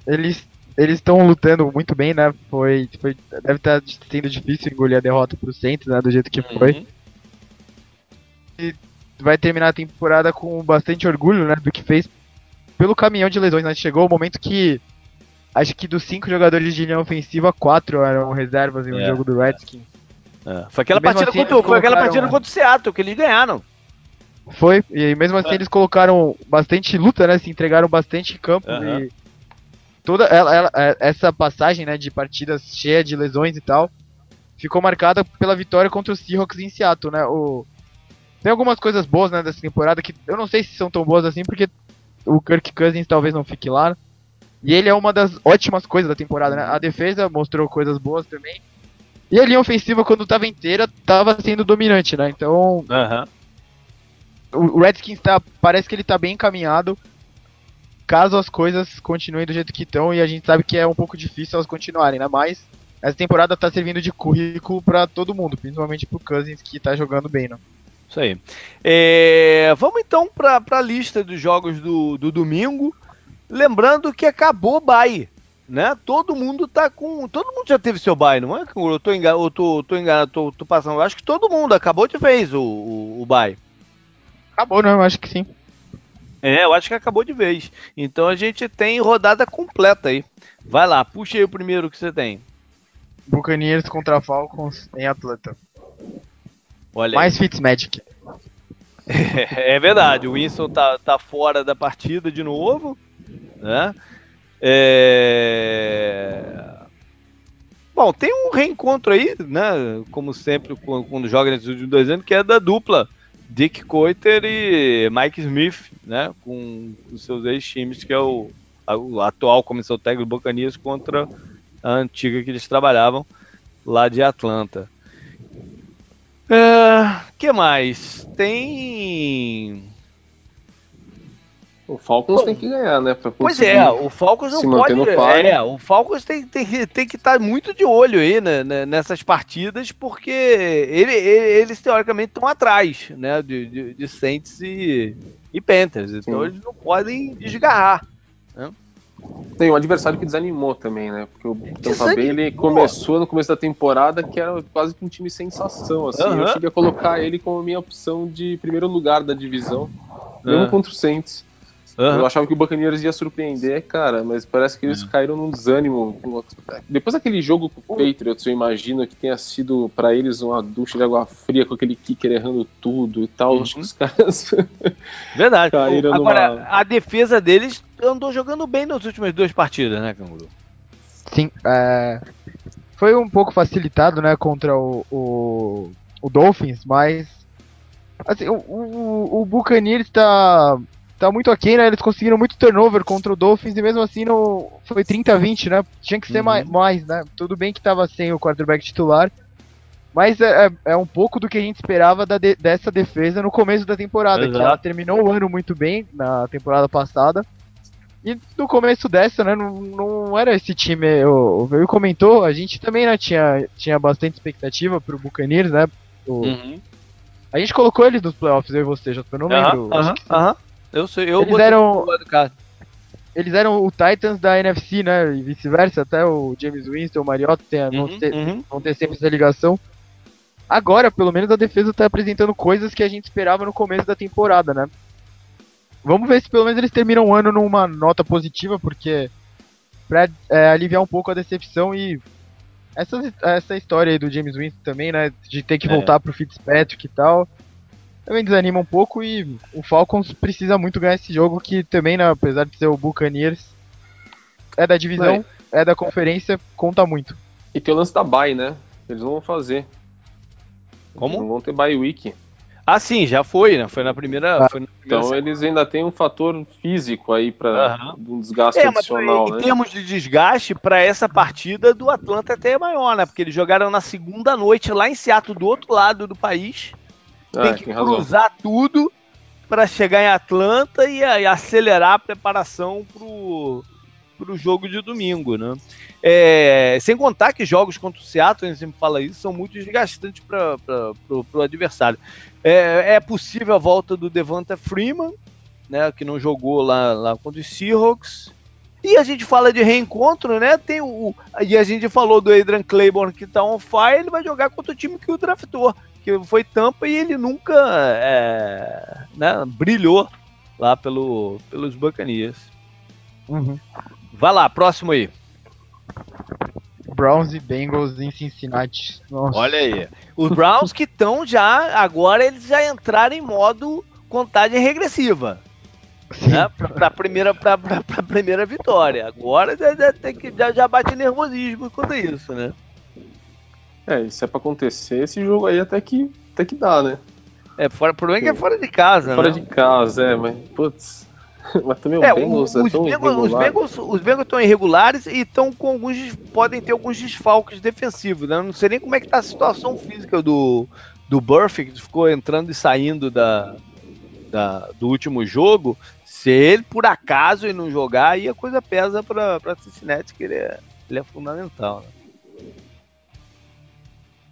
eles eles estão lutando muito bem, né? Foi, foi deve estar tá sendo difícil engolir a derrota pro Saints, né? Do jeito que foi. Uhum. E vai terminar a temporada com bastante orgulho, né? Do que fez pelo caminhão de lesões, né? Chegou o momento que acho que dos cinco jogadores de linha ofensiva, quatro eram reservas em um é. jogo do Redskins. É. Foi aquela partida assim, contra, foi aquela partida contra o Seattle que eles ganharam. Foi, e mesmo assim é. eles colocaram bastante luta, né? Se entregaram bastante campo uhum. e toda ela, ela, é, essa passagem né, de partidas cheia de lesões e tal ficou marcada pela vitória contra o Seahawks em Seattle, né? O, tem algumas coisas boas né, dessa temporada que eu não sei se são tão boas assim, porque o Kirk Cousins talvez não fique lá. E ele é uma das ótimas coisas da temporada, né? A defesa mostrou coisas boas também. E a linha ofensiva, quando estava inteira, estava sendo dominante, né? Então. Uhum. O Redskins tá, parece que ele está bem encaminhado caso as coisas continuem do jeito que estão, e a gente sabe que é um pouco difícil elas continuarem, né? Mas essa temporada tá servindo de currículo para todo mundo, principalmente pro Cousins que tá jogando bem, né? Isso aí. É, vamos então para a lista dos jogos do, do domingo. Lembrando que acabou o bye, né? Todo mundo tá com. Todo mundo já teve seu bye, não é? Eu tô enganado, eu tô, tô enganado, tô, tô passando. Eu acho que todo mundo acabou de vez o, o, o bye. Acabou, não? Eu acho que sim. É, eu acho que acabou de vez. Então a gente tem rodada completa aí. Vai lá, puxa aí o primeiro que você tem. Buccaneers contra Falcons em Atlanta. Olha Mais Fitzmagic. É, <laughs> é verdade, o Winston tá, tá fora da partida de novo, né? É... Bom, tem um reencontro aí, né? Como sempre, quando joga nesses últimos dois anos, que é da dupla Dick Coiter e Mike Smith, né? Com os seus ex-times, que é o, a, o atual comissão técnica do Buccaneers contra a antiga que eles trabalhavam lá de Atlanta. Uh, que mais? Tem. O Falcons tem que ganhar, né? pois é, o Falcons não pode. É, o Falcons tem, tem, tem que estar tá muito de olho aí né, né, nessas partidas, porque ele, ele, eles teoricamente estão atrás né, de, de, de Saints e, e Panthers. Então Sim. eles não podem desgarrar. Né? Tem um adversário que desanimou também, né? Porque o Tampa Bay ele começou no começo da temporada que era quase que um time sensação, assim. Uhum. Eu cheguei a colocar ele como minha opção de primeiro lugar da divisão, mesmo uhum. contra o Saints. Uhum. Eu achava que o Buccaneers ia surpreender, cara, mas parece que eles uhum. caíram num desânimo. Depois daquele jogo com o Patriots, eu imagino que tenha sido para eles uma ducha de água fria com aquele kicker errando tudo e tal. Uhum. Acho que os caras. <laughs> Verdade. caíram Agora, numa... a defesa deles andou jogando bem nas últimas duas partidas, né, Canguru? Sim. É... Foi um pouco facilitado, né, contra o, o, o Dolphins, mas. Assim, o, o, o Buccaneers tá tá muito aquém, né? Eles conseguiram muito turnover contra o Dolphins e mesmo assim no, foi 30 a 20, né? Tinha que ser uhum. mais, mais, né? Tudo bem que tava sem o quarterback titular, mas é, é, é um pouco do que a gente esperava de, dessa defesa no começo da temporada, Exato. que ela terminou o ano muito bem na temporada passada. E no começo dessa, né, não, não era esse time. O Veio comentou, a gente também né, tinha, tinha bastante expectativa pro Buccaneers, né? O, uhum. A gente colocou eles nos playoffs, eu e você, já eu não lembro. Aham, aham. Eu sei, eu eles eram, eles eram o Titans da NFC, né? E vice-versa, até o James Winston, o Mariota tem, uhum, vão, ter, uhum. vão ter sempre essa ligação. Agora, pelo menos, a defesa está apresentando coisas que a gente esperava no começo da temporada, né? Vamos ver se pelo menos eles terminam o ano numa nota positiva, porque para é, aliviar um pouco a decepção e essa, essa história aí do James Winston também, né? De ter que é. voltar pro Fitzpatrick e tal também desanima um pouco e o Falcons precisa muito ganhar esse jogo que também, né, apesar de ser o Buccaneers, é da divisão, é. é da conferência, conta muito. E tem o lance da bye, né? Eles não vão fazer. Como? Não vão ter bye week. Ah, sim, já foi, né? Foi na primeira. Ah, foi na primeira então semana. eles ainda têm um fator físico aí para uhum. um desgaste é, adicional, mas, né? Em termos de desgaste, para essa partida do Atlanta até é maior, né? Porque eles jogaram na segunda noite lá em Seattle, do outro lado do país. Tem ah, que tem cruzar razão. tudo para chegar em Atlanta e, e, acelerar a preparação pro, pro jogo de domingo, né? É, sem contar que jogos contra o Seattle, a gente sempre fala isso, são muito desgastantes para o adversário. É, é, possível a volta do Devonta Freeman, né, que não jogou lá, lá contra os Seahawks. E a gente fala de reencontro, né? Tem o, e a gente falou do Adrian Claiborne que tá on fire, ele vai jogar contra o time que o draftou que foi Tampa e ele nunca é, né, brilhou lá pelo, pelos Buccaneers. Uhum. Vai lá, próximo aí. Browns e Bengals em Cincinnati. Nossa. Olha aí. Os Browns que estão já, agora eles já entraram em modo contagem regressiva. Né, para a primeira, pra, pra, pra, primeira vitória. Agora já, já, tem que, já, já bate nervosismo quanto isso, né? É, se é pra acontecer, esse jogo aí até que, até que dá, né? É, fora, o problema é que é fora de casa, fora né? Fora de casa, é, mas, putz. <laughs> Mas também o é, Bengals o, é tão Bengals, os Bengals, os Bengals estão irregulares e estão com alguns. podem ter alguns desfalques defensivos, né? Não sei nem como é que tá a situação física do, do Burfict, que ficou entrando e saindo da, da, do último jogo. Se ele, por acaso, ele não jogar, aí a coisa pesa para Cincinnati, que ele é, ele é fundamental, né?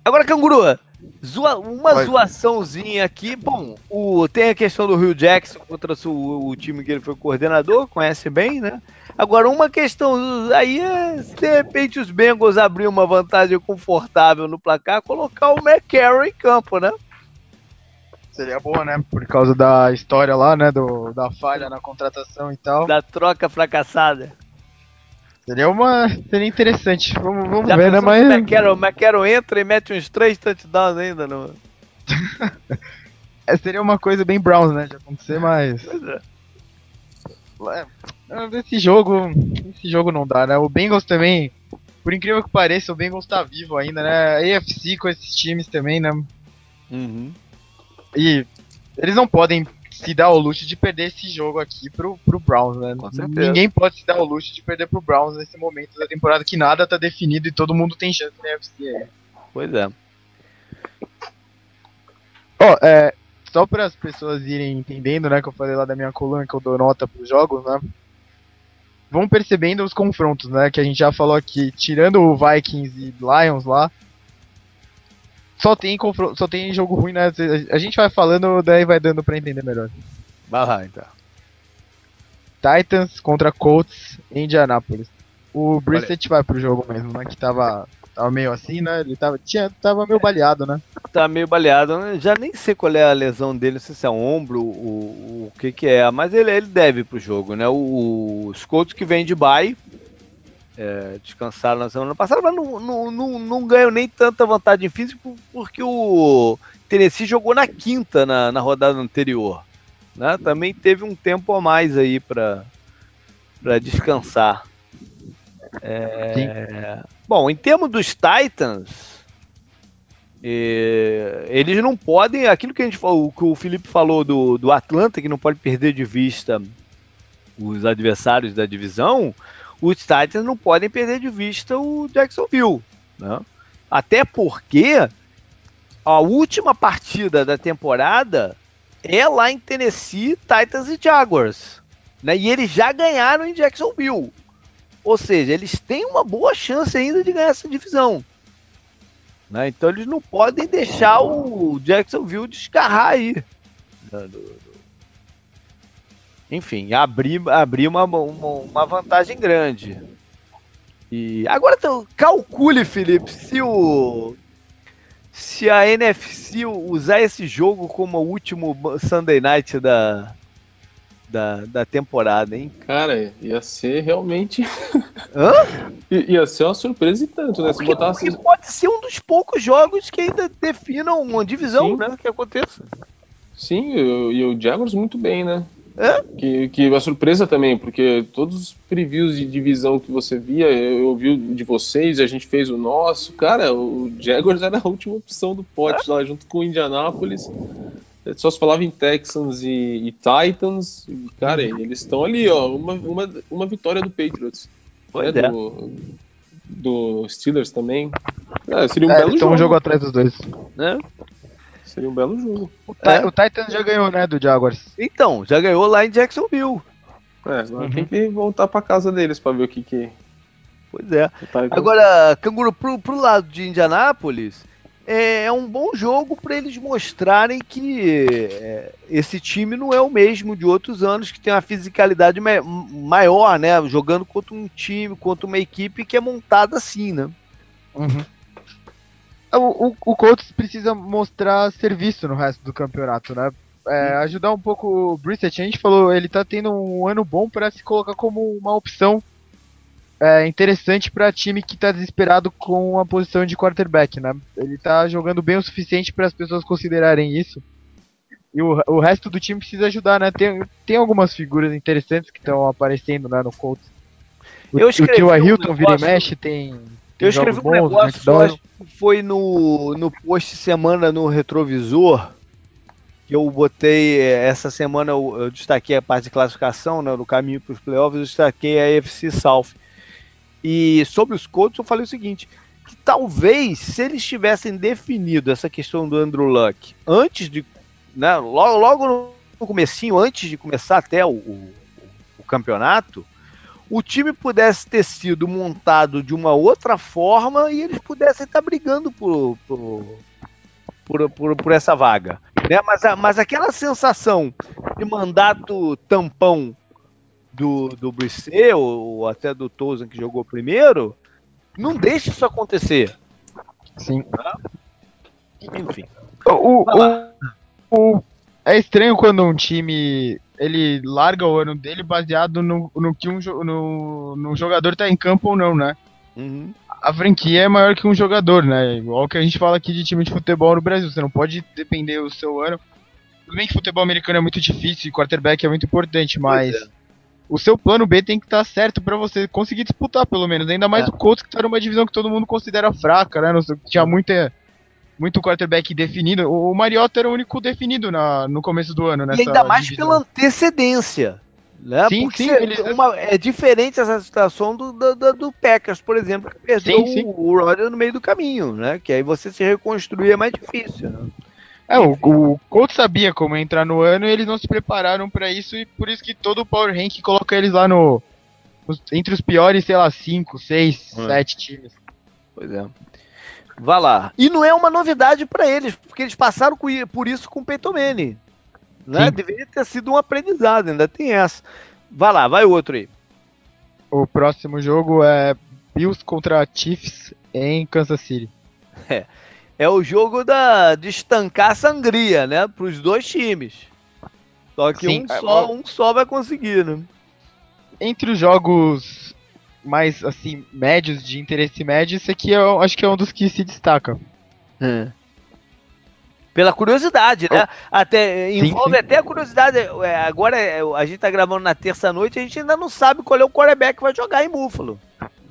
Agora, Canguru, zoa, uma Vai. zoaçãozinha aqui. Bom, o, tem a questão do Rio Jackson contra o, o, time que ele foi coordenador, conhece bem, né? Agora, uma questão aí é se de repente os Bengals abrir uma vantagem confortável no placar, colocar o McCarron em campo, né? Seria boa, né? Por causa da história lá, né? Do, da falha na contratação e tal. Da troca fracassada. Seria uma. Seria interessante. Vamos, vamos Já ver, né? Mas. O McCarron entra e mete uns três touchdowns ainda no. <laughs> é, seria uma coisa bem Browns, né? De acontecer, mas. É. Esse jogo. Esse jogo não dá, né? O Bengals também. Por incrível que pareça, o Bengals tá vivo ainda, né? A AFC com esses times também, né? Uhum. E eles não podem se dar o luxo de perder esse jogo aqui pro, pro Browns, né? Ninguém pode se dar o luxo de perder pro Browns nesse momento da temporada que nada tá definido e todo mundo tem chance na UFC aí. Pois é. Ó, oh, é, só para as pessoas irem entendendo, né, que eu falei lá da minha coluna que eu dou nota pros jogos, né? Vão percebendo os confrontos, né, que a gente já falou aqui, tirando o Vikings e Lions lá, só tem só tem jogo ruim, né? A gente vai falando, daí vai dando pra entender melhor. Vai lá, então. Titans contra Colts em Indianápolis. O Brissett vai pro jogo mesmo, né? Que tava, tava meio assim, né? Ele tava, tinha, tava meio baleado, né? Tá meio baleado, né? Já nem sei qual é a lesão dele, não sei se é ombro, o, o que que é, mas ele, ele deve pro jogo, né? O, os Colts que vem de bye, é, descansaram na semana passada, mas não, não, não, não ganham nem tanta vantagem física porque o Tennessee jogou na quinta na, na rodada anterior. Né? Também teve um tempo a mais aí para descansar. É... Bom, em termos dos Titans, é... eles não podem. Aquilo que a gente falou, que o Felipe falou do, do Atlanta, que não pode perder de vista os adversários da divisão os Titans não podem perder de vista o Jacksonville. Né? Até porque a última partida da temporada é lá em Tennessee, Titans e Jaguars. Né? E eles já ganharam em Jacksonville. Ou seja, eles têm uma boa chance ainda de ganhar essa divisão. Né? Então eles não podem deixar o Jacksonville descarrar aí. Né? Enfim, abrir, abrir uma, uma, uma vantagem grande. E agora então, calcule, Felipe, se o se a NFC usar esse jogo como o último Sunday Night da, da, da temporada, hein? Cara, ia ser realmente. <laughs> Hã? ia ser uma surpresa e tanto, né? Se porque, porque pode ser um dos poucos jogos que ainda definam uma divisão, Sim. né? Que aconteça. Sim, e o Jaguars muito bem, né? É? Que, que uma surpresa também, porque todos os previews de divisão que você via, eu ouvi de vocês, a gente fez o nosso. Cara, o Jaguars era a última opção do pote é? lá, junto com o Indianapolis. Só se falava em Texans e, e Titans. E, cara, uhum. eles estão ali, ó. Uma, uma, uma vitória do Patriots. Pois né, é. Do, do Steelers também. É, seria um é, belo jogo. um jogo atrás dos dois. Né? Seria um belo jogo. O, é. o Titans já ganhou, né, do Jaguars. Então, já ganhou lá em Jacksonville. É, agora uhum. tem que voltar pra casa deles pra ver o que que... Pois é. Agora, Canguru, pro, pro lado de Indianápolis, é, é um bom jogo para eles mostrarem que é, esse time não é o mesmo de outros anos, que tem uma fisicalidade maior, né? Jogando contra um time, contra uma equipe que é montada assim, né? Uhum o, o, o Colts precisa mostrar serviço no resto do campeonato, né? É, ajudar um pouco o Brissett. A gente falou, ele tá tendo um ano bom para se colocar como uma opção é, interessante para time que tá desesperado com a posição de quarterback, né? Ele tá jogando bem o suficiente para as pessoas considerarem isso. E o, o resto do time precisa ajudar, né? Tem, tem algumas figuras interessantes que estão aparecendo né, no Colts. O, Eu o Tio Hilton um vira e mexe, tem eu escrevi um bons, negócio, acho que foi no, no post semana no retrovisor, que eu botei, eh, essa semana eu, eu destaquei a parte de classificação, né, no caminho para os playoffs, eu destaquei a FC South. E sobre os Colts eu falei o seguinte, que talvez se eles tivessem definido essa questão do Andrew Luck antes de, né, logo, logo no comecinho, antes de começar até o, o, o campeonato, o time pudesse ter sido montado de uma outra forma e eles pudessem estar brigando por, por, por, por, por essa vaga. Né? Mas, mas aquela sensação de mandato tampão do, do Brisset, ou até do Tozan que jogou primeiro, não deixa isso acontecer. Sim. Enfim. O, o, o, é estranho quando um time ele larga o ano dele baseado no, no que um no, no jogador tá em campo ou não, né? Uhum. A franquia é maior que um jogador, né? Igual que a gente fala aqui de time de futebol no Brasil. Você não pode depender do seu ano. Tudo bem que futebol americano é muito difícil e quarterback é muito importante, mas é. o seu plano B tem que estar tá certo para você conseguir disputar, pelo menos. Ainda mais é. o Colts, que tá numa divisão que todo mundo considera fraca, né? Tinha muita muito quarterback definido. O Mariota era o único definido na, no começo do ano, né? E ainda mais divisão. pela antecedência. Né? Sim, Porque sim, uma, é diferente essa situação do, do, do Packers, por exemplo, que perdeu sim, sim. o Rodgers no meio do caminho, né? Que aí você se reconstruir é mais difícil. Né? É, o, o Colts sabia como entrar no ano e eles não se prepararam para isso e por isso que todo o Power Rank coloca eles lá no, entre os piores, sei lá, 5, 6, 7 times. Pois é. Vá lá. E não é uma novidade para eles, porque eles passaram por isso com o Peyton Manning. Né? Deveria ter sido um aprendizado, ainda tem essa. Vá lá, vai outro aí. O próximo jogo é Bills contra Chiefs em Kansas City. É, é o jogo da, de estancar a sangria, né? Para os dois times. Só que Sim, um, só, um só vai conseguir, né? Entre os jogos mais, assim, médios, de interesse médio, esse aqui eu acho que é um dos que se destaca. É. Pela curiosidade, né? Oh. Até, envolve sim, até a curiosidade. É, agora é, a gente tá gravando na terça-noite, a gente ainda não sabe qual é o quarterback que vai jogar em Buffalo.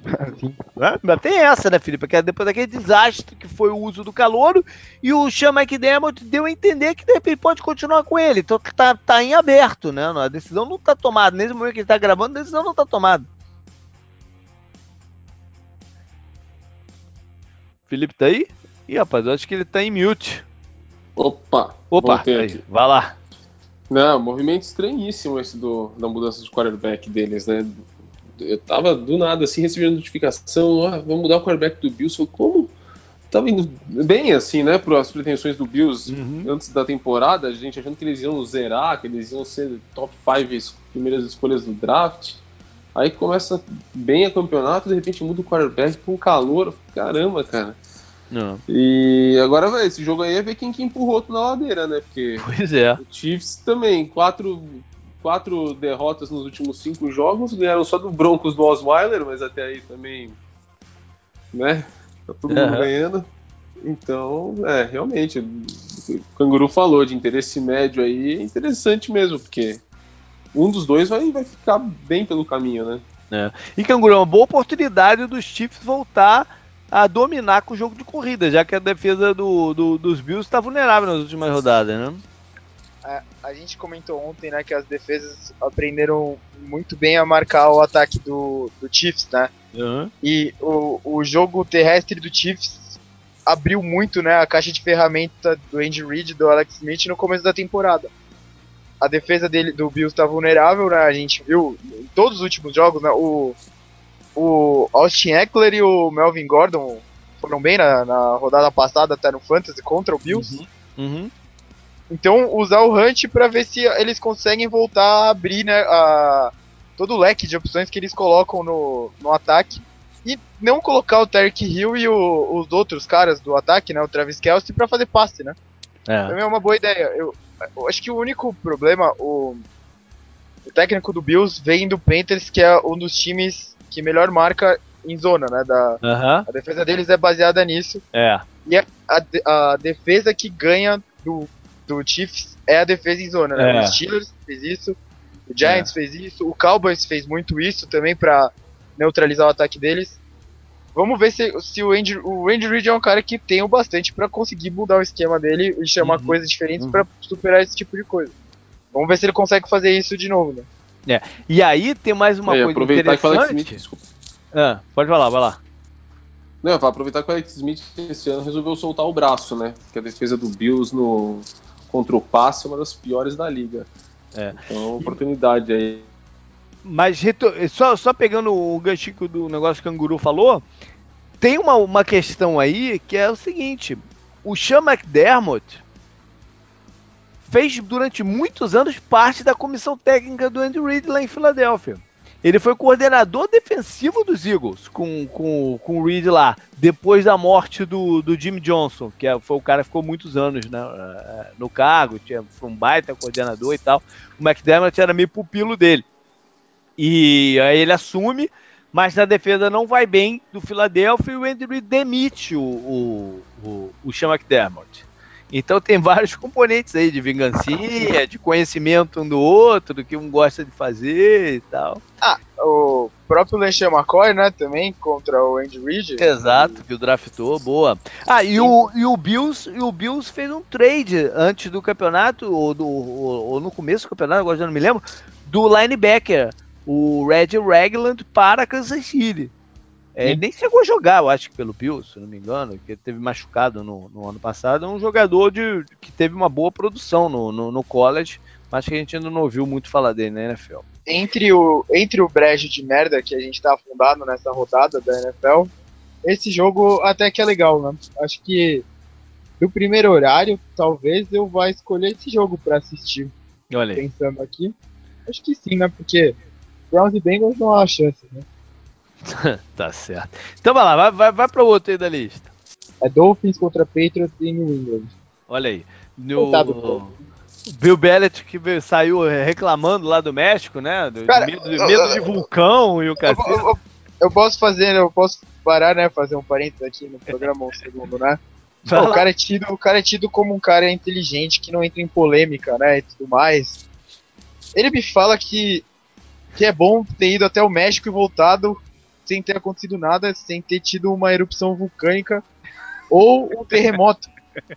<laughs> Sim. É, ainda tem essa, né, Felipe? Que é depois daquele desastre que foi o uso do calor e o Sean McDermott deu a entender que de repente pode continuar com ele. Então tá, tá em aberto, né? A decisão não tá tomada. Nesse momento que ele tá gravando, a decisão não tá tomada. Felipe tá aí? Ih, rapaz, eu acho que ele tá em mute. Opa! Opa, aí, vai lá. Não, movimento estranhíssimo esse do, da mudança de quarterback deles, né? Eu tava do nada assim recebendo notificação, ah, vamos mudar o quarterback do Bills. Eu, como? Tava indo bem assim, né, para as pretensões do Bills uhum. antes da temporada, a gente achando que eles iam zerar, que eles iam ser top 5 primeiras escolhas do draft. Aí começa bem a campeonato, de repente muda o quarterback com calor. Caramba, cara. Não. E agora, véio, esse jogo aí é ver quem que empurrou outro na ladeira, né? Porque <laughs> pois é. o Chiefs também, quatro, quatro derrotas nos últimos cinco jogos, ganharam só do Broncos do Osweiler, mas até aí também, né? Tá todo mundo uhum. ganhando. Então, é, realmente, o Canguru falou de interesse médio aí, é interessante mesmo, porque um dos dois vai, vai ficar bem pelo caminho, né? É. E Canguru, é uma boa oportunidade dos Chiefs voltar a dominar com o jogo de corrida, já que a defesa do, do dos Bills está vulnerável nas últimas rodadas, né? É, a gente comentou ontem, né, que as defesas aprenderam muito bem a marcar o ataque do, do Chiefs, né? Uhum. E o, o jogo terrestre do Chiefs abriu muito, né, a caixa de ferramenta do Andy Reid, do Alex Smith no começo da temporada a defesa dele, do Bills está vulnerável, né? A gente viu em todos os últimos jogos, né? O, o Austin Eckler e o Melvin Gordon foram bem na, na rodada passada, até no Fantasy, contra o Bills. Uhum, uhum. Então, usar o Hunt para ver se eles conseguem voltar a abrir né, a, todo o leque de opções que eles colocam no, no ataque. E não colocar o Tarek Hill e o, os outros caras do ataque, né, o Travis Kelsey, para fazer passe, né? É. Também é uma boa ideia. Eu, acho que o único problema, o, o técnico do Bills vem do Panthers, que é um dos times que melhor marca em zona, né? Da, uhum. A defesa deles é baseada nisso. É. E a, a, defesa que ganha do, do Chiefs é a defesa em zona, né? É. O Steelers fez isso, o Giants é. fez isso, o Cowboys fez muito isso também para neutralizar o ataque deles. Vamos ver se, se o Andy, o Andy Reid é um cara que tem o bastante para conseguir mudar o esquema dele e chamar uhum. coisas diferentes uhum. para superar esse tipo de coisa. Vamos ver se ele consegue fazer isso de novo, né? É. E aí tem mais uma é, coisa aproveitar interessante. Que o Alex Smith, desculpa. Ah, pode falar, vai lá. Não, aproveitar que o Alex Smith esse ano resolveu soltar o braço, né? Que a defesa do Bills no contra o passe é uma das piores da liga. É. Então, oportunidade aí mas só, só pegando o ganchinho do negócio que o Canguru falou, tem uma, uma questão aí que é o seguinte: o Sean McDermott fez durante muitos anos parte da comissão técnica do Andy Reid lá em Filadélfia. Ele foi coordenador defensivo dos Eagles com, com, com o Reid lá, depois da morte do, do Jim Johnson, que é, foi o cara que ficou muitos anos né, eh, no cargo, tinha, foi um baita coordenador e tal. O McDermott era meio pupilo dele. E aí ele assume, mas na defesa não vai bem do Philadelphia e o Andy Reid demite o, o, o, o Sean McDermott. Então tem <laughs> vários componentes aí de vingancinha, de conhecimento um do outro, do que um gosta de fazer e tal. Ah, o próprio LeSean McCoy, né, também, contra o Andy Reid. Exato, que o draftou, boa. Ah, e o, e o Bills e o Bills fez um trade antes do campeonato, ou, do, ou, ou no começo do campeonato, agora já não me lembro, do linebacker, o Red Ragland para Kansas City. É, ele nem chegou a jogar, eu acho que pelo Bills, se não me engano, que ele teve machucado no, no, ano passado. É um jogador de, que teve uma boa produção no, no, no, college, mas que a gente ainda não ouviu muito falar dele na NFL. Entre o, entre o brejo de merda que a gente tá afundado nessa rodada da NFL, esse jogo até que é legal, né? Acho que do primeiro horário, talvez eu vá escolher esse jogo para assistir. Olha aí. Pensando aqui. Acho que sim, né? Porque Browns e Bengals não há chance, né? <laughs> tá certo. Então vai lá, vai, vai, vai para o outro aí da lista. É Dolphins contra Patriots e New England. Olha aí. No... Bill Bellet que saiu reclamando lá do México, né? Do, Cara, medo, eu, medo, de vulcão e o cacete. Eu, eu, eu, posso fazer, eu posso parar, né? Fazer um parênteses aqui no programa um segundo, né? <laughs> o, cara é tido, o cara é tido como um cara inteligente que não entra em polêmica, né? E tudo mais. Ele me fala que, que é bom ter ido até o México e voltado sem ter acontecido nada, sem ter tido uma erupção vulcânica ou um terremoto.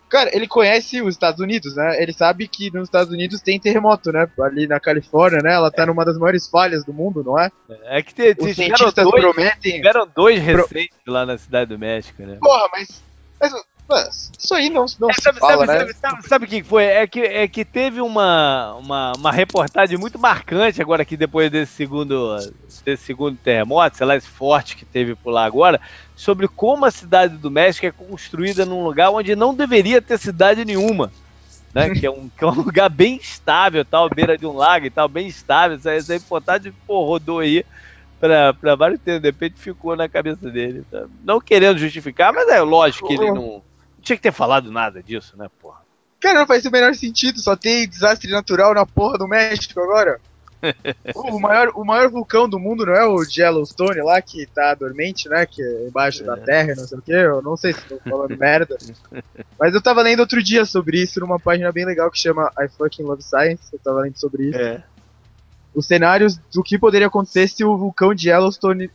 Cara, ele conhece os Estados Unidos, né? Ele sabe que nos Estados Unidos tem terremoto, né? Ali na Califórnia, né? Ela tá é. numa das maiores falhas do mundo, não é? É que te, os cientistas dois, prometem. Tiveram dois recentes pro... lá na cidade do México, né? Porra, mas, mas isso aí não, não é, se sabe, fala, sabe, né? Sabe, sabe, o que foi? É que, é que teve uma, uma, uma reportagem muito marcante agora aqui depois desse segundo, desse segundo terremoto, sei lá, esse forte que teve por lá agora, sobre como a cidade do México é construída num lugar onde não deveria ter cidade nenhuma. Né, <laughs> que, é um, que é um lugar bem estável, tal, beira de um lago e tal, bem estável. Essa, essa reportagem pô, rodou aí para vários tempos, de repente ficou na cabeça dele. Tá? Não querendo justificar, mas é lógico que ele não tinha que ter falado nada disso, né, porra? Cara, não faz o menor sentido, só tem desastre natural na porra do México agora. <laughs> o, maior, o maior vulcão do mundo não é o Yellowstone lá, que tá dormente, né? Que é embaixo é. da terra, não sei o que. Eu não sei se tô falando merda. Mas eu tava lendo outro dia sobre isso numa página bem legal que chama I Fucking Love Science. Eu tava lendo sobre isso. É. Os cenários do que poderia acontecer se o vulcão de Yellowstone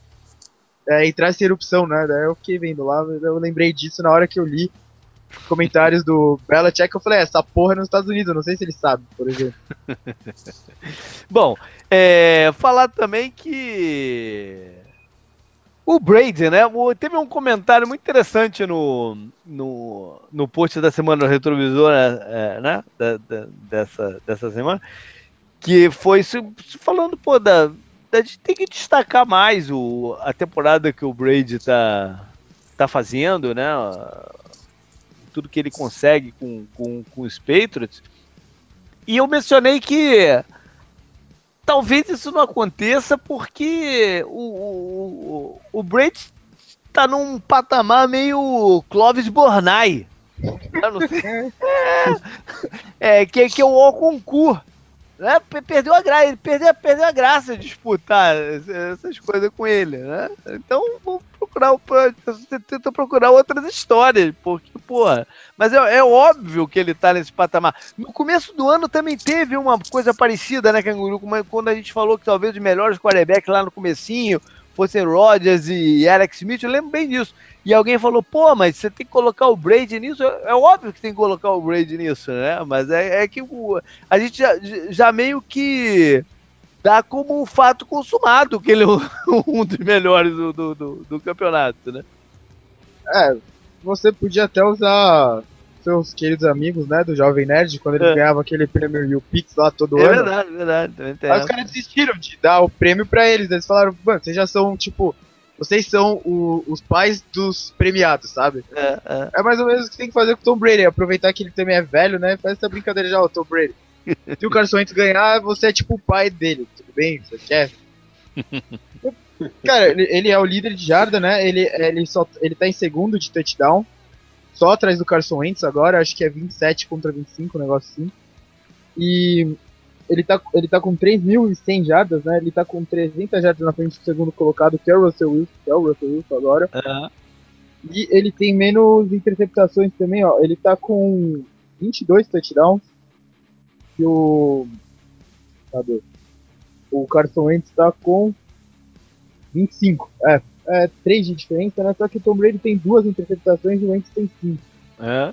é, entrasse em erupção, né? Daí eu fiquei vendo lá, eu lembrei disso na hora que eu li comentários do Belichick, eu falei, é, essa porra é nos Estados Unidos, não sei se ele sabe, por exemplo. <laughs> Bom, é, falar também que o Brady, né? Teve um comentário muito interessante no, no, no post da semana retrovisora, é, né? Da, da, dessa, dessa semana, que foi falando, pô, da, a gente tem que destacar mais o, a temporada que o Brady tá, tá fazendo, né? Tudo que ele consegue com, com, com os Patriots. E eu mencionei que talvez isso não aconteça porque o, o, o Brady está num patamar meio Clovis Bornai. Sei. É, é que, que é o concurso né? Perdeu a graça, perdeu, perdeu a graça de disputar essas coisas com ele, né? Então vou procurar, tenta procurar outras histórias, porque, porra, mas é, é, óbvio que ele tá nesse patamar. No começo do ano também teve uma coisa parecida, né, Canguru? Quando a gente falou que talvez os melhores quarterbacks lá no comecinho fossem Rodgers e Alex Smith, eu lembro bem disso. E alguém falou, pô, mas você tem que colocar o Brady nisso? É, óbvio que tem que colocar o Brady nisso, né? Mas é, é que o, a gente já, já, meio que dá como um fato consumado que ele é um <laughs> dos melhores do, do, do, do campeonato, né? É, você podia até usar seus queridos amigos, né, do Jovem Nerd, quando eles é. ganhavam aquele prêmio o Pix lá todo é ano. É verdade, verdade. Aí os caras desistiram de dar o prêmio pra eles. Eles falaram, mano, vocês já são, tipo, vocês são o, os pais dos premiados, sabe? É, é. é, mais ou menos o que tem que fazer com o Tom Brady, aproveitar que ele também é velho, né? Faz essa brincadeira já, o Tom Brady. Se o Carson Wentz ganhar, você é tipo o pai dele, tudo bem? Você quer? <laughs> Cara, ele, ele, é o líder de jarda, né? Ele, ele, só, ele tá em segundo de touchdown, só atrás do Carson Wentz agora, acho que é 27 contra 25, um negócio assim. E ele tá, ele tá com 3.100 jardas, né? Ele tá com 300 jardas na frente do segundo colocado, que é o Russell Wilson, que é o Russell Wilson agora. Uhum. E ele tem menos interceptações também, ó. Ele tá com 22 touchdowns. E o. Cadê? O Carson Wentz tá com 25. É, é 3 de diferença, né? Só que o Tom Brady tem duas interceptações e o Wentz tem 5. É.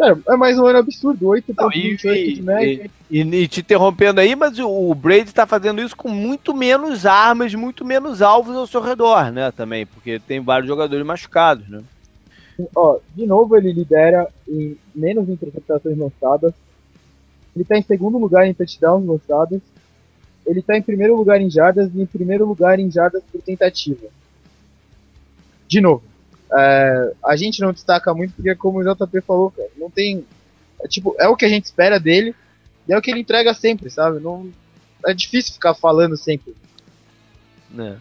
É, é mais um ano absurdo, 8.28 de média. E, e, e, te interrompendo aí, mas o Brady tá fazendo isso com muito menos armas, muito menos alvos ao seu redor, né? Também, porque tem vários jogadores machucados, né? Ó, de novo ele lidera em menos interceptações lançadas. Ele tá em segundo lugar em touchdowns lançados. Ele tá em primeiro lugar em jardas e em primeiro lugar em jardas por tentativa. De novo, é, a gente não destaca muito porque, como o JP falou, cara, não tem. É, tipo, é o que a gente espera dele e é o que ele entrega sempre, sabe? Não, é difícil ficar falando sempre. É.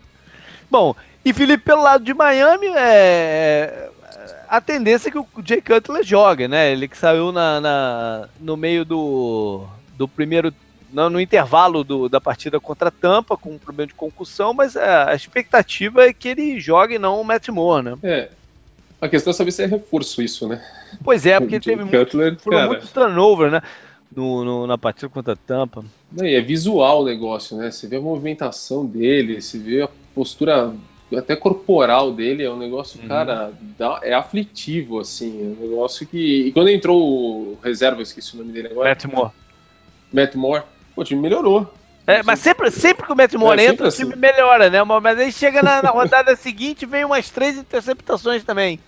Bom, e Felipe, pelo lado de Miami, é, a tendência é que o Jay Cutler jogue, né? Ele que saiu na, na no meio do, do primeiro. No, no intervalo do, da partida contra a Tampa, com um problema de concussão, mas a, a expectativa é que ele jogue não o Matt Moore, né? É, a questão é saber se é reforço isso, né? Pois é, porque <laughs> teve Cutler, muito, cara, muito turnover, né? No, no, na partida contra a Tampa. E é visual o negócio, né? Você vê a movimentação dele, você vê a postura até corporal dele, é um negócio, uhum. cara, dá, é aflitivo, assim. É um negócio que. E quando entrou o reserva, eu esqueci o nome dele agora. Matt Moore. Matt Moore, o time melhorou. É, mas sempre, sempre que o Matt Moore é, entra, o time assim. melhora, né? Mas aí chega na, na rodada <laughs> seguinte vem umas três interceptações também.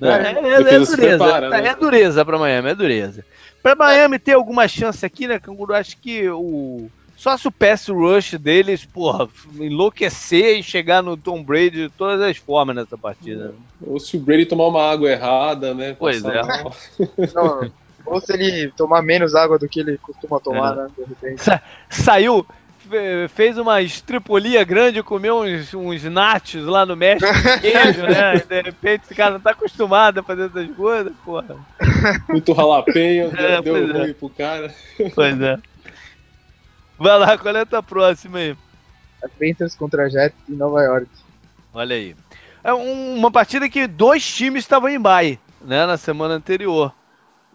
É, é, é, é dureza. Prepara, né? É dureza pra Miami, é dureza. Pra Miami ter alguma chance aqui, né, Canguru? Acho que o. Só se o pass rush deles, porra, enlouquecer e chegar no Tom Brady de todas as formas nessa partida. Ou se o Brady tomar uma água errada, né? Pois é. Não, <laughs> ou se ele tomar menos água do que ele costuma tomar, é. né? De repente. Sa saiu, fez uma estripolia grande, comeu uns, uns nachos lá no México, <laughs> queijo, né? E de repente esse cara não tá acostumado a fazer essas coisas, porra. Muito ralapenho, <laughs> é, deu é. ruim é. pro cara. Pois é. Vai lá, qual é a tua próxima aí? A Panthers contra Jets em Nova York. Olha aí. É uma partida que dois times estavam em bye, né, na semana anterior.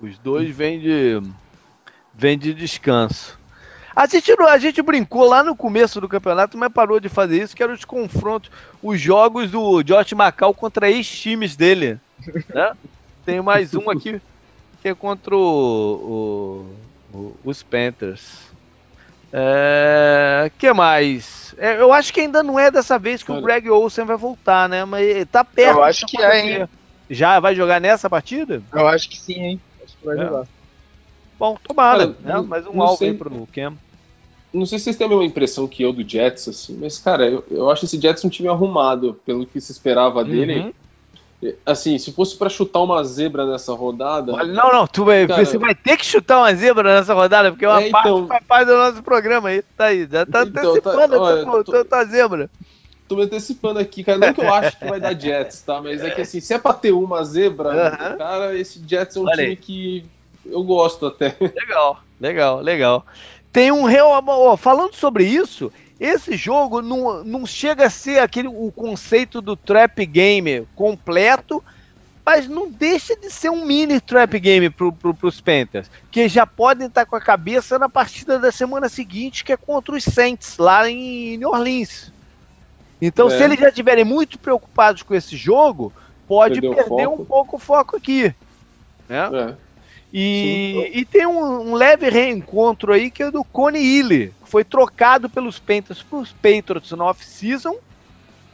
Os dois vêm de, vêm de descanso. A gente, a gente brincou lá no começo do campeonato, mas parou de fazer isso, que eram os confrontos, os jogos do Josh Macau contra ex-times dele. Né? <laughs> Tem mais um aqui que é contra o, o, o, os Panthers. É, que mais? É, eu acho que ainda não é dessa vez que Olha. o Greg Olsen vai voltar, né? Mas tá perto. Eu acho que é, hein? Já vai jogar nessa partida? Eu acho que sim, hein? Vai é. jogar. Bom, tomara, né? Mais um alvo aí pro Cam. Não sei se vocês têm a mesma impressão que eu do Jets, assim, mas, cara, eu, eu acho esse Jets um time arrumado, pelo que se esperava uhum. dele. Assim, se fosse para chutar uma zebra nessa rodada. Não, não, tu vai, cara, você vai ter que chutar uma zebra nessa rodada, porque é uma é, parte então, faz parte do nosso programa aí. Tá aí, já tá então, antecipando tá, olha, tô, tô, tô, zebra. Tô me antecipando aqui, cara. Não que eu acho que vai dar Jets, tá? Mas é que assim, se é pra ter uma zebra, uhum. cara, esse Jets é um olha time que eu gosto até. Legal, legal, legal. Tem um real. falando sobre isso, esse jogo não, não chega a ser aquele o conceito do trap game completo, mas não deixa de ser um mini trap game para pro, pros Panthers, que já podem estar com a cabeça na partida da semana seguinte, que é contra os Saints, lá em New Orleans. Então, é. se eles já estiverem muito preocupados com esse jogo, pode Perdeu perder um pouco o foco aqui. Né? É. E, e tem um, um, leve reencontro aí que é do Cone Ille, que foi trocado pelos Panthers para os Patriots na off-season,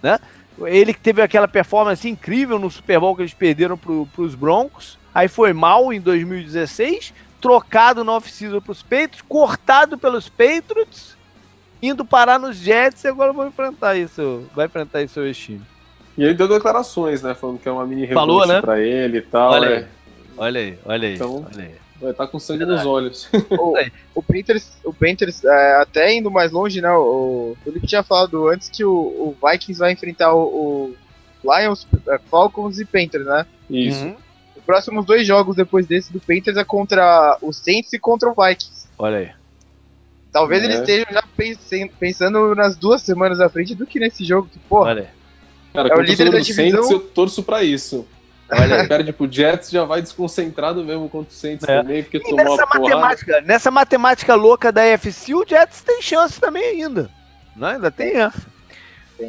né? Ele que teve aquela performance incrível no Super Bowl que eles perderam para os Broncos. aí foi mal em 2016, trocado no off-season para os Patriots, cortado pelos Patriots, indo parar nos Jets e agora vai enfrentar isso, vai enfrentar isso seu time. E ele deu declarações, né, falando que é uma mini revanche né? para ele e tal. Olha, é. aí, olha aí, olha aí. Então, olha aí. vai estar tá com sangue Verdade. nos olhos. <laughs> o, o Panthers, o Panthers é, até indo mais longe, né, o, o Felipe tinha falado antes que o, o Vikings vai enfrentar o, o Lions, é, Falcons e Panthers, né? Isso. Uhum. Os próximos dois jogos depois desse do Panthers é contra o Saints e contra o Vikings. Olha aí. Talvez é. eles estejam já pensando nas duas semanas à frente do que nesse jogo. Que, porra, Olha. Cara, é o líder da divisão. Saints, eu torço pra isso. Olha, <laughs> perde pro Jets, já vai desconcentrado mesmo contra o Saints é. também, porque e tomou nessa matemática, nessa matemática louca da FC, o Jets tem chance também ainda. Né? Ainda tem essa.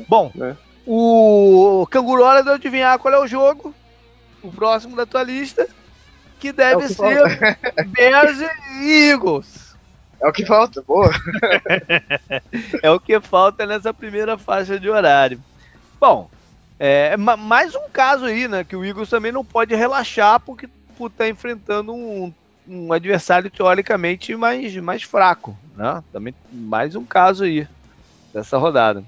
Bom, é. o Canguru hora de adivinhar qual é o jogo, o próximo da tua lista, que deve é que ser Bears e Eagles. É o que falta, boa. <laughs> é o que falta nessa primeira faixa de horário. Bom, é mais um caso aí, né? Que o Eagles também não pode relaxar porque por estar tá enfrentando um, um adversário teoricamente mais, mais fraco, né? Também mais um caso aí dessa rodada.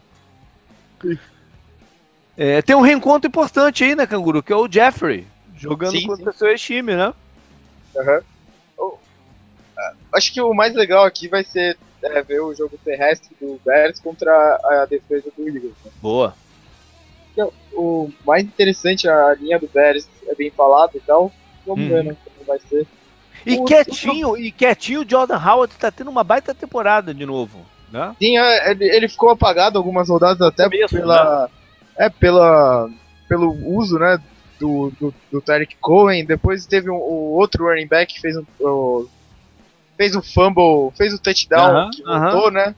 É, tem um reencontro importante aí, né, Canguru? Que é o Jeffrey jogando sim, contra sim. seu time, né? Uhum acho que o mais legal aqui vai ser é, ver o jogo terrestre do Bears contra a, defesa do Eagles. Né? Boa. O mais interessante, a linha do Bears é bem falada e tal. Vamos hum. ver né, como vai ser. E o, quietinho, o... e quietinho, o Jordan Howard tá tendo uma baita temporada de novo. Né? Sim, é, ele, ele ficou apagado algumas rodadas até começo, pela. Né? É, pela. pelo uso, né? Do, do, do Tarek Cohen. Depois teve um, o outro running back que fez um. O, fez o fumble, fez o touchdown, uh -huh, que voltou, uh -huh. né?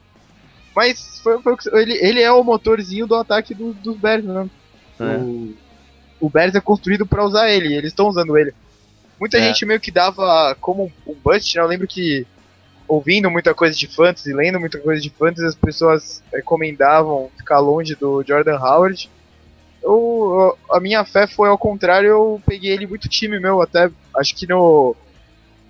Mas foi, foi, ele, ele é o motorzinho do ataque do, dos Bears, né? É. O, o Bears é construído para usar ele, eles estão usando ele. Muita é. gente meio que dava como um bust, né? Eu lembro que ouvindo muita coisa de fantasy, lendo muita coisa de fantasy, as pessoas recomendavam ficar longe do Jordan Howard. Eu, a minha fé foi ao contrário, eu peguei ele muito time meu, até acho que no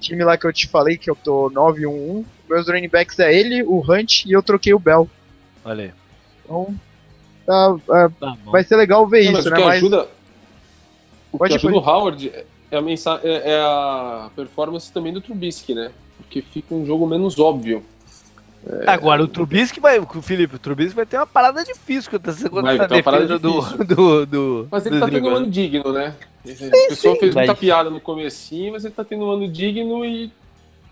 time lá que eu te falei, que eu tô 9-1-1, meus running backs é ele, o Hunt e eu troquei o Bell. Olha aí. Então, tá, é, tá vai ser legal ver Não, isso, né? Mas ajuda, o que ajuda o Howard é a, mensa, é, é a performance também do Trubisky, né? Porque fica um jogo menos óbvio. É... Agora, o Trubisky vai. O Felipe, o Trubisky vai ter uma parada difícil contra essa, contra essa defesa do, do, do, Mas ele do tá tendo um ano digno, né? Sim, a pessoa sim, fez mas... muita piada no comecinho, mas ele tá tendo um ano digno e,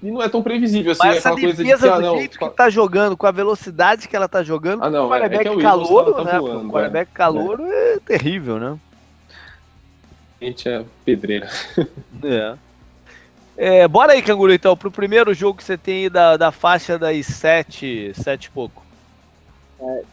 e não é tão previsível assim. Mas é essa defesa coisa de que, ah, não, jeito que tá jogando, com a velocidade que ela tá jogando, ah, não, o é, quarterback é, é calouro, tá né? Voando, o quarterback é. calouro é. é terrível, né? A gente é pedreira. É. É, bora aí, Canguru, então, pro primeiro jogo que você tem aí da, da faixa das 7, 7 e pouco.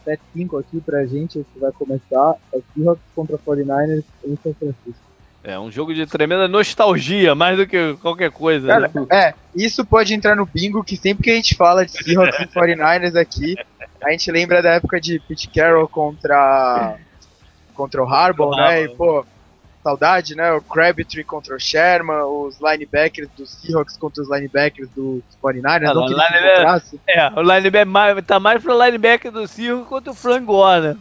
É, 7-5 aqui pra gente, que vai começar, é Seahawks contra 49ers em São Francisco. É um jogo de tremenda nostalgia, mais do que qualquer coisa. Cara, né? É, isso pode entrar no bingo, que sempre que a gente fala de Seahawks e <laughs> 49ers aqui, a gente lembra da época de Pete Carroll contra, contra o Harbaugh, né? E, pô, saudade, né? O Crabtree contra o Sherman, os linebackers dos Seahawks contra os linebackers dos 49ers. Ah, não, que linebacker, é, o linebacker tá mais pro linebacker do Seahawks contra o Frank Gore, né?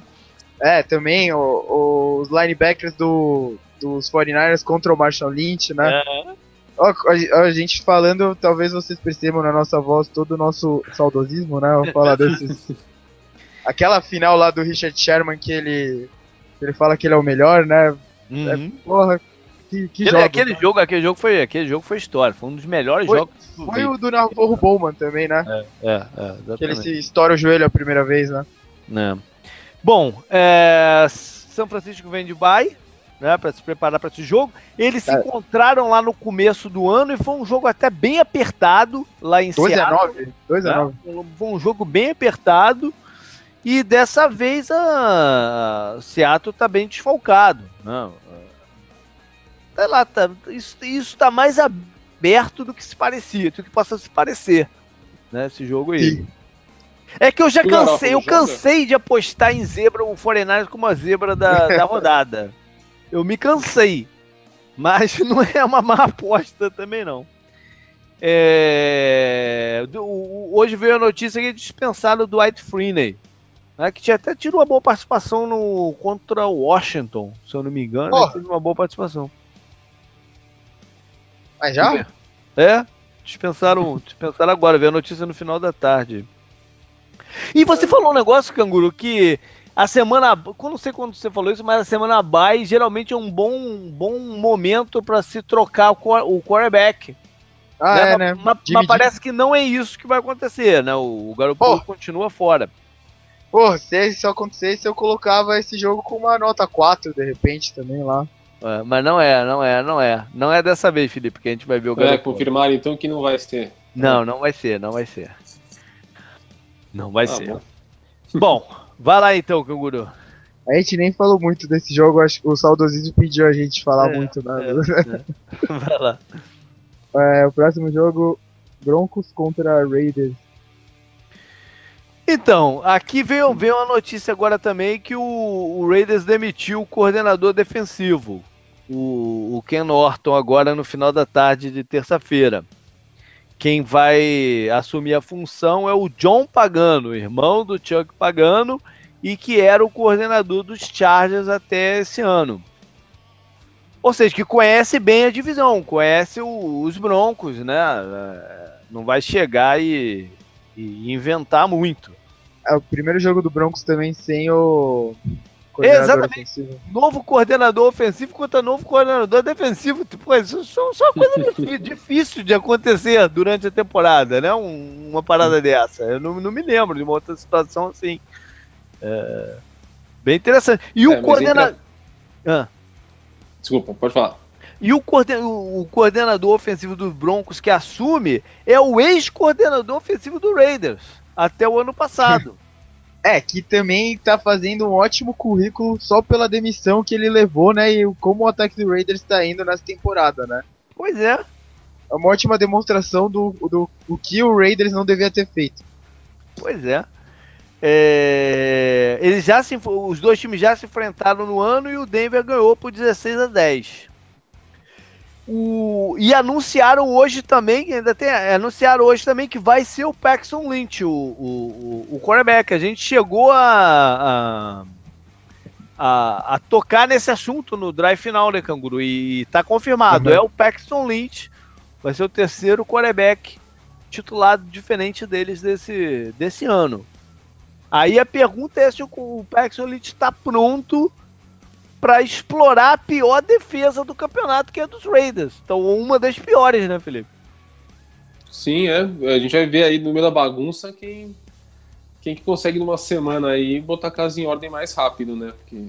É, também o, o, os linebackers do, dos 49ers contra o Marshall Lynch, né? É. Ó, a, a, gente falando, talvez vocês percebam na nossa voz todo o nosso saudosismo, né? Falar desses. <laughs> Aquela final lá do Richard Sherman que ele, ele fala que ele é o melhor, né? Uhum. É, porra, que, que aquele, aquele né? jogo, aquele jogo foi, aquele jogo foi história, foi um dos melhores foi, jogos. Foi o do Navarro Bowman também, né? É, é, é Que ele se estoura o joelho a primeira vez, né? É. Bom, é, São Francisco vem de bye, né, para se preparar para esse jogo. Eles se é. encontraram lá no começo do ano e foi um jogo até bem apertado lá em 2 Seattle. 2 a 9, 2 a 9. Né? Foi um jogo bem apertado. E dessa vez a Seattle está bem desfalcado. Né? Sei lá, tá, isso está mais aberto do que se parecia, do que possa se parecer. Né, esse jogo aí. É que eu já cansei, eu cansei de apostar em zebra, o Foreigners como a zebra da, da <laughs> rodada. Eu me cansei. Mas <laughs> não é uma má aposta também, não. É... Hoje veio a notícia que dispensaram o Dwight Freeney, né, que tinha até tido uma boa participação no contra o Washington, se eu não me engano. Oh. Teve uma boa participação. Mas já? É, dispensaram, dispensaram agora, veio a notícia no final da tarde. E você falou um negócio, Canguru, que a semana. Não sei quando você falou isso, mas a semana bye geralmente é um bom, bom momento para se trocar o quarterback. Ah, né? é, né? Mas, mas parece que não é isso que vai acontecer, né? O, o Garoppolo oh. continua fora. Pô, se isso acontecesse, eu colocava esse jogo com uma nota 4, de repente, também lá. É, mas não é, não é, não é. Não é dessa vez, Felipe, que a gente vai ver o Garoppolo. É, confirmar então que não vai ser. Não, não vai ser, não vai ser. Não vai ah, ser. Bom. bom, vai lá então, Canguru. A gente nem falou muito desse jogo, acho que o saudosismo pediu a gente falar é, muito, né? É, <laughs> é. vai lá. É, o próximo jogo, Broncos contra Raiders. Então, aqui veio, veio uma notícia agora também que o, o Raiders demitiu o coordenador defensivo, o, o Ken Norton, agora no final da tarde de terça-feira. Quem vai assumir a função é o John Pagano, irmão do Chuck Pagano, e que era o coordenador dos Chargers até esse ano. Ou seja, que conhece bem a divisão, conhece o, os Broncos, né? Não vai chegar e, e, inventar muito. É o primeiro jogo do Broncos também sem o Exatamente. Ofensivo. Novo coordenador ofensivo contra novo coordenador defensivo. Tipo, isso é só uma coisa <laughs> difícil de acontecer durante a temporada, né? Um, uma parada dessa. Eu não, não, me lembro de uma outra situação assim. É... Bem interessante. E o é, coordenador. Ah. Desculpa, pode falar. E o, coorden o coordenador ofensivo dos Broncos que assume é o ex-coordenador ofensivo do Raiders, até o ano passado. <laughs> É, que também tá fazendo um ótimo currículo só pela demissão que ele levou, né? E como o ataque do Raiders tá indo nessa temporada, né? Pois é. É uma ótima demonstração do, do, do que o Raiders não devia ter feito. Pois é. É, eles já se, os dois times já se enfrentaram no ano e o Denver ganhou por 16 a 10. O, e anunciaram hoje também, ainda tem, anunciaram hoje também que vai ser o Paxton Lynch, o, o, o, quarterback. A gente chegou a, a, a, a, tocar nesse assunto no drive final, né, Canguru? E tá confirmado, uhum. é o Paxton Lynch, vai ser o terceiro quarterback titulado diferente deles desse, desse ano. Aí a pergunta é se o Paxton Lynch está pronto para explorar a pior defesa do campeonato, que é a dos Raiders. Então, uma das piores, né, Felipe? Sim, é. A gente vai ver aí no meio da bagunça quem, quem que consegue numa semana aí botar a casa em ordem mais rápido, né? Porque...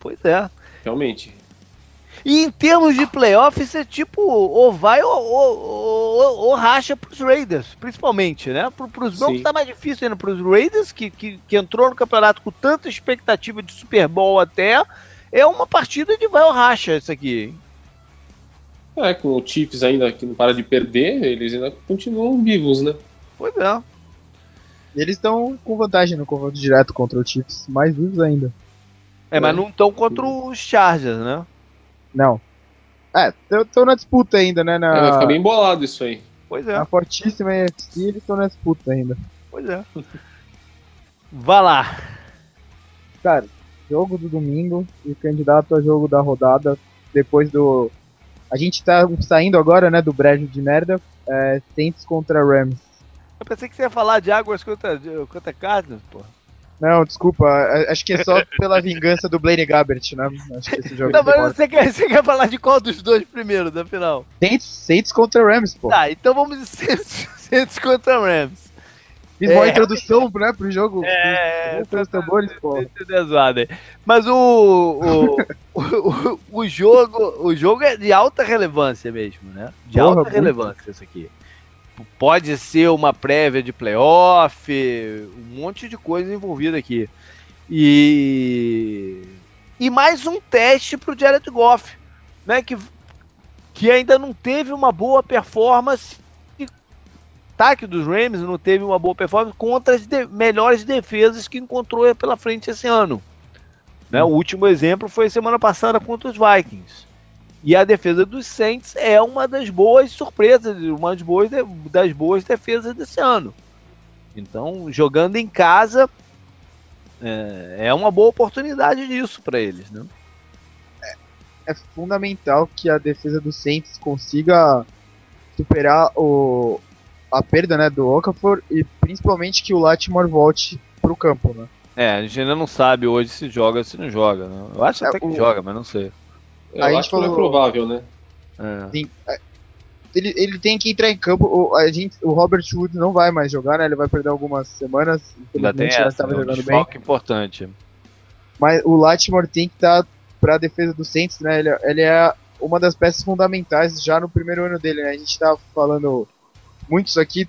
Pois é. Realmente. E em termos de playoffs, é tipo, ou vai ou, ou, ou, ou racha pros Raiders, principalmente, né? Pro, pros Broncos tá mais difícil ainda pros Raiders, que, que, que entrou no campeonato com tanta expectativa de Super Bowl até. É uma partida de vai ou racha isso aqui. É, com o Chiefs ainda que não para de perder, eles ainda continuam vivos, né? Pois é. Eles estão com vantagem no confronto direto contra o Chiefs, mais vivos ainda. É, mas não estão contra os Chargers, né? Não. É, estão na disputa ainda, né? Na... É, vai ficar bem bolado isso aí. Pois é. Na fortíssima EFC, eles estão na disputa ainda. Pois é. Vá lá. Cara, jogo do domingo e candidato a jogo da rodada depois do. A gente tá saindo agora, né, do brejo de merda. É, Saints contra Rams. Eu pensei que você ia falar de Águas contra, contra Cardinals, porra. Não, desculpa. Acho que é só <laughs> pela vingança do Blaine Gabbert, né? Acho que esse jogo Não, mas você quer, você quer falar de qual dos dois primeiro, da final? Saints, Saints contra Rams, pô. Tá, então vamos de Saints, <laughs> Saints contra Rams. Fiz é, uma introdução, né, pro jogo. É, os tambores, pô. Mas o <laughs> o, o, o, jogo, o jogo é de alta relevância mesmo, né? De Porra, alta muito. relevância isso aqui pode ser uma prévia de playoff, um monte de coisa envolvida aqui. E e mais um teste para o Jared Goff, né, que, que ainda não teve uma boa performance ataque dos Rams não teve uma boa performance contra as de melhores defesas que encontrou pela frente esse ano. Né? O último exemplo foi semana passada contra os Vikings. E a defesa dos Saints é uma das boas surpresas, uma das boas, das boas defesas desse ano. Então, jogando em casa, é, é uma boa oportunidade disso para eles, né? É, é, fundamental que a defesa do Saints consiga superar o, a perda né, do Okafor e principalmente que o Latimore volte pro campo, né? É, a gente ainda não sabe hoje se joga ou se não joga, né? Eu acho é, até que o... joga, mas não sei. Eu a acho que é provável, né? É. Sim, é, ele, ele tem que entrar em campo. O, a gente, o Robert Wood não vai mais jogar, né? Ele vai perder algumas semanas. Ainda tem essa, estava né? jogando um bem. importante. Mas o Latimore tem que estar tá para a defesa do Saints, né? Ele, ele, é uma das peças fundamentais já no primeiro ano dele, né? A gente está falando muitos aqui,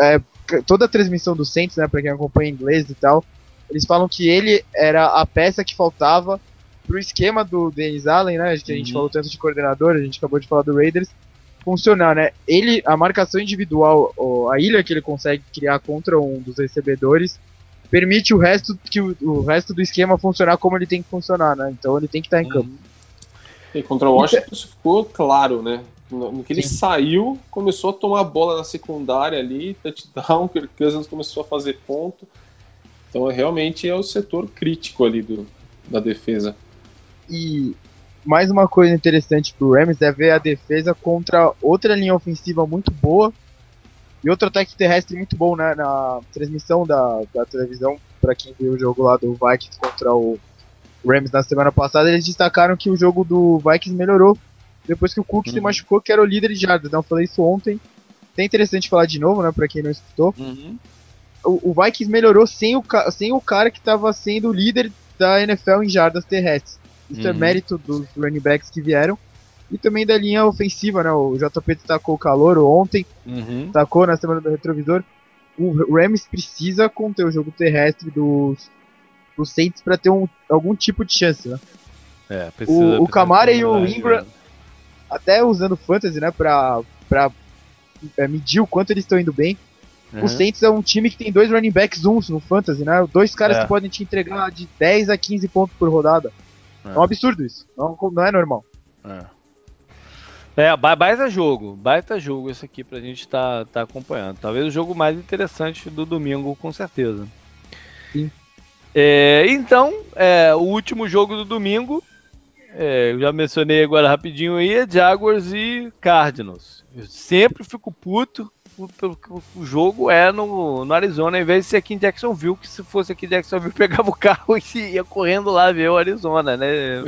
é, toda a transmissão do Saints, né? Para quem acompanha inglês e tal, eles falam que ele era a peça que faltava pro esquema do Dennis Allen, né? Que a gente uhum. falou tanto de coordenador, a gente acabou de falar do Raiders funcionar, né? Ele, a marcação individual, a ilha que ele consegue criar contra um dos recebedores, permite o resto que o, o resto do esquema funcionar como ele tem que funcionar, né? Então ele tem que estar em campo. E contra o Washington isso ficou claro, né? No, no que ele Sim. saiu, começou a tomar bola na secundária ali, touchdown, <laughs> Kirk Cousins começou a fazer ponto. Então realmente é o setor crítico ali do, da defesa. E mais uma coisa interessante pro Rams é ver a defesa contra outra linha ofensiva muito boa e outro ataque terrestre muito bom né, na transmissão da, da televisão. Para quem viu o jogo lá do Vikings contra o Rams na semana passada, eles destacaram que o jogo do Vikings melhorou depois que o Cook uhum. se machucou, que era o líder de jardas. Então, eu falei isso ontem. É interessante falar de novo, né, para quem não escutou. Uhum. O, o, Vikings melhorou sem o, sem o cara que estava sendo o líder da NFL em jardas terrestres. Isso é uhum. é mérito dos running backs que vieram. E também da linha ofensiva, né? O JP destacou o calor ontem, uhum. destacou na semana do retrovisor. O Rams precisa conter o jogo terrestre dos, dos Saints para ter um, algum tipo de chance, né? É, precisa, o, o Camara e o Ingram, né? Até usando fantasy, né, pra, pra é, medir o quanto eles estão indo bem. Uhum. O Saints é um time que tem dois running backs uns no fantasy, né? Dois caras é. que podem te entregar de 10 a 15 pontos por rodada. É, é um absurdo isso. Não, não é normal. É. É, baita jogo, baita jogo esse aqui pra gente estar tá, tá acompanhando. Talvez o jogo mais interessante do domingo, com certeza. Sim. É, então, é, o último jogo do domingo, é, eu já mencionei agora rapidinho aí, é Jaguars e Cardinals. Eu sempre fico puto porque o jogo é no, no Arizona, em vez de ser aqui em Jacksonville, que se fosse aqui em Jacksonville, <laughs> pegava o carro e ia correndo lá ver o Arizona, né?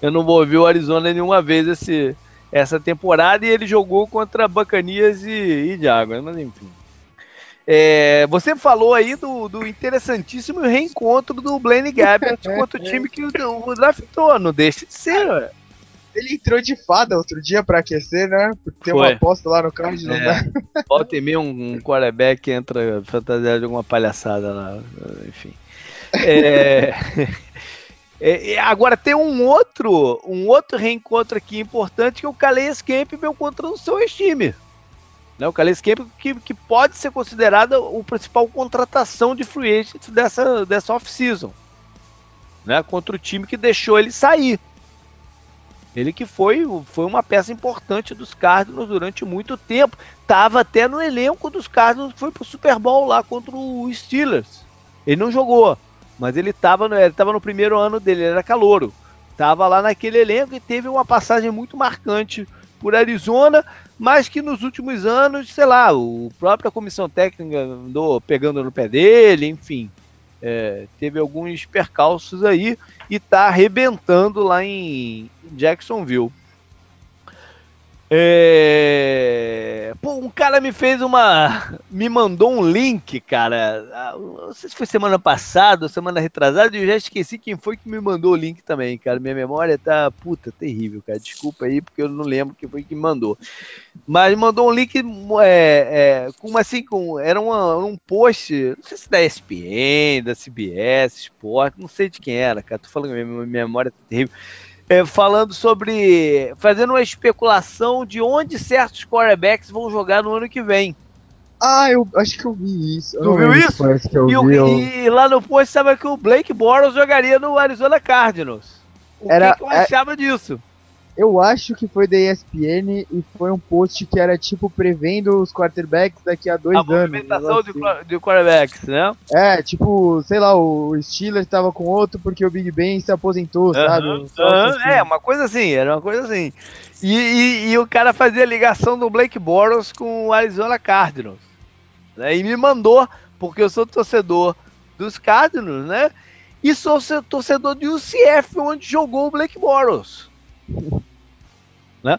Eu não vou ver o Arizona nenhuma vez esse, essa temporada e ele jogou contra Bacanias e, e Jaguars, mas enfim. É, você falou aí do, do, interessantíssimo reencontro do Blaine Gabbert <laughs> contra o time que o, o draftou, não deixa de ser, ué. Ele entrou de fada outro dia pra aquecer, né? Tem uma aposta lá no card, não é. dá. <laughs> Volta e meia um, um quarterback entra fantasiado de alguma palhaçada lá, enfim. <laughs> É... É, agora tem um outro, um outro reencontro aqui importante que é o Calais Campbell contra o seu time. Né, o Calais Campbell que, que pode ser considerado o principal contratação de free agent dessa, dessa off-season. Né, contra o time que deixou ele sair. Ele que foi, foi uma peça importante dos Cardinals durante muito tempo. Tava até no elenco dos Cardinals, foi pro Super Bowl lá contra o Steelers. Ele não jogou, mas ele estava no, ele tava no primeiro ano dele, ele era calouro. Tava lá naquele elenco e teve uma passagem muito marcante por Arizona, mas que nos últimos anos, sei lá, a própria comissão técnica andou pegando no pé dele, enfim é, teve alguns percalços aí e está arrebentando lá em Jacksonville. É... Pô, um cara me fez uma. <laughs> Me mandou um link, cara. Ah, não sei se foi semana passada semana retrasada, e eu já esqueci quem foi que me mandou o link também, cara. Minha memória tá, puta, terrível, cara. Desculpa aí, porque eu não lembro quem foi que me mandou. Mas mandou um link é, é, com assim, com. Era uma, um post, não sei se da ESPN, da CBS, Sport, não sei de quem era, cara. Tô falando minha memória tá terrível é, falando sobre. fazendo uma especulação de onde certos quarterbacks vão jogar no ano que vem. Ah, eu acho que eu vi isso. Tu viu isso? Que eu e, vi, eu... e, lá no post estava que o Blake Bortles jogaria no Arizona Cardinals. O Era, que, que eu é... achava disso? Eu acho que foi da ESPN e foi um post que era tipo prevendo os quarterbacks daqui a dois a anos. A movimentação de, assim. de quarterbacks, né? É, tipo, sei lá, o Steelers estava com outro porque o Big Ben se aposentou, sabe? assim. É, uma coisa assim, era uma coisa assim. E, e, e, o cara fazia ligação do Blake Bortles com o Arizona Cardinals. Né? E me mandou, porque eu sou torcedor dos Cardinals, né? E sou torcedor de UCF, onde jogou o Blake Bortles. Né?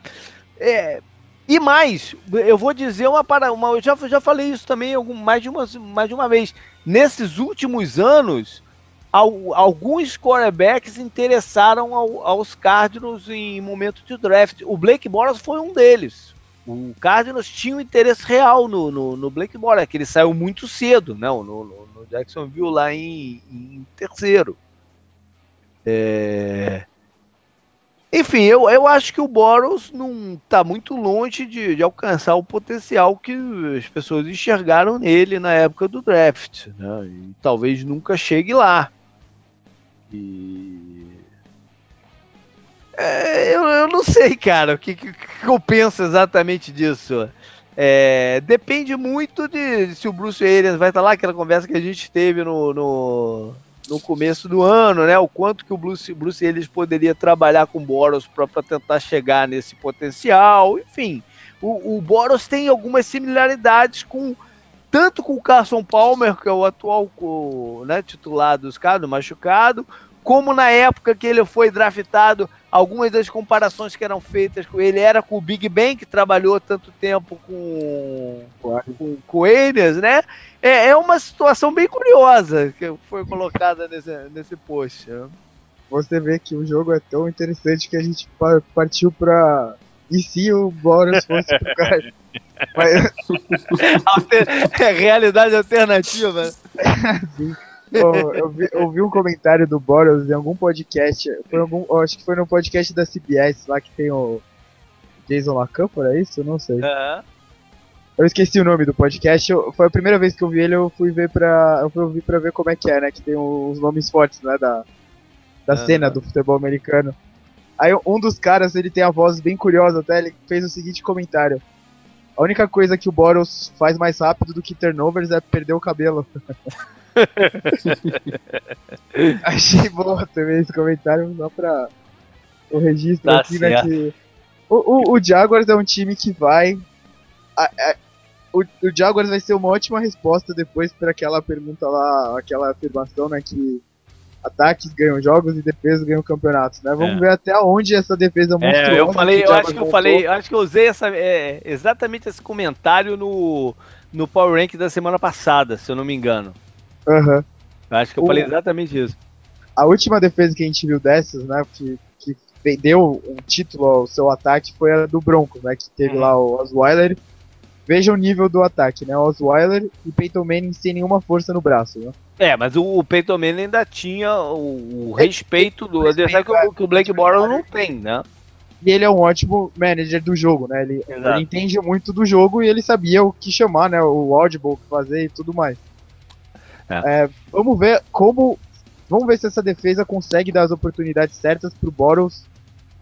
É, e mais, eu vou dizer uma para uma, eu já, já falei isso também algum, mais, de uma, mais de uma vez. Nesses últimos anos, al, alguns quarterbacks interessaram ao, aos Cardinals em momento de draft. O Blake Bortles foi um deles. O Cardinals tinha um interesse real no, no, no Blake Bortles, que ele saiu muito cedo, não, no, no, no Jacksonville lá em, em terceiro. É... Enfim, eu, eu acho que o Boros não está muito longe de, de, alcançar o potencial que as pessoas enxergaram nele na época do draft. Né? E talvez nunca chegue lá. E... É, eu, eu não sei, cara, o que, que, que eu penso exatamente disso. É, depende muito de, se o Bruce Arians vai estar lá, aquela conversa que a gente teve no, no no começo do ano, né? O quanto que o Bruce, Bruce eles poderia trabalhar com o Boros para tentar chegar nesse potencial. Enfim, o, o Boros tem algumas similaridades com tanto com o Carson Palmer, que é o atual né, titular dos caras, machucado, como na época que ele foi draftado, algumas das comparações que eram feitas com ele era com o Big Ben, que trabalhou tanto tempo com, com, com eles, né? É, é uma situação bem curiosa que foi colocada nesse, nesse post. Né? Você vê que o jogo é tão interessante que a gente partiu para e se o Boros fosse pro <laughs> cara? Mas... <laughs> Alter... É realidade alternativa. Sim eu, vi, eu, vi, um comentário do Boros em algum podcast. Foi algum, acho que foi no podcast da CBS lá que tem o Jason LaCamp, é isso? Eu não sei. Uhum. Eu esqueci o nome do podcast. Eu, foi a primeira vez que eu vi ele, eu fui ver pra. Eu fui ouvir pra ver como é que é, né? Que tem os nomes fortes, né? Da, da uhum. cena do futebol americano. Aí um dos caras, ele tem a voz bem curiosa até, ele fez o seguinte comentário. A única coisa que o Boros faz mais rápido do que turnovers é perder o cabelo. <laughs> Achei bom também esse comentário, só pra o registro tá aqui, né, certo. né? Que o, o, o, Jaguars é um time que vai. A, a, o, o Jaguars vai ser uma ótima resposta depois para aquela pergunta lá, aquela afirmação, né? Que ataques ganham jogos e defesas ganham campeonatos, né? Vamos é. ver até onde essa defesa monstruosa. É, eu falei, eu acho que eu falei, acho que eu usei essa, é, exatamente esse comentário no, no Power Rank da semana passada, se eu não me engano. Uhum. Acho que eu o, falei exatamente isso. A última defesa que a gente viu dessas, né, que, que deu um título ao seu ataque foi a do Broncos, né, que teve uhum. lá o Osweiler. Veja o nível do ataque, né, Osweiler e Peyton Manning sem nenhuma força no braço, né. É, mas o, o Peyton Manning ainda tinha o, o é, respeito do adversário que, o, que o Blake Bortles não tem, né. E ele é um ótimo manager do jogo, né? Ele, ele, entende muito do jogo e ele sabia o que chamar, né? O audible, o que fazer e tudo mais. É. É, vamos ver como. Vamos ver se essa defesa consegue dar as oportunidades certas pro Boros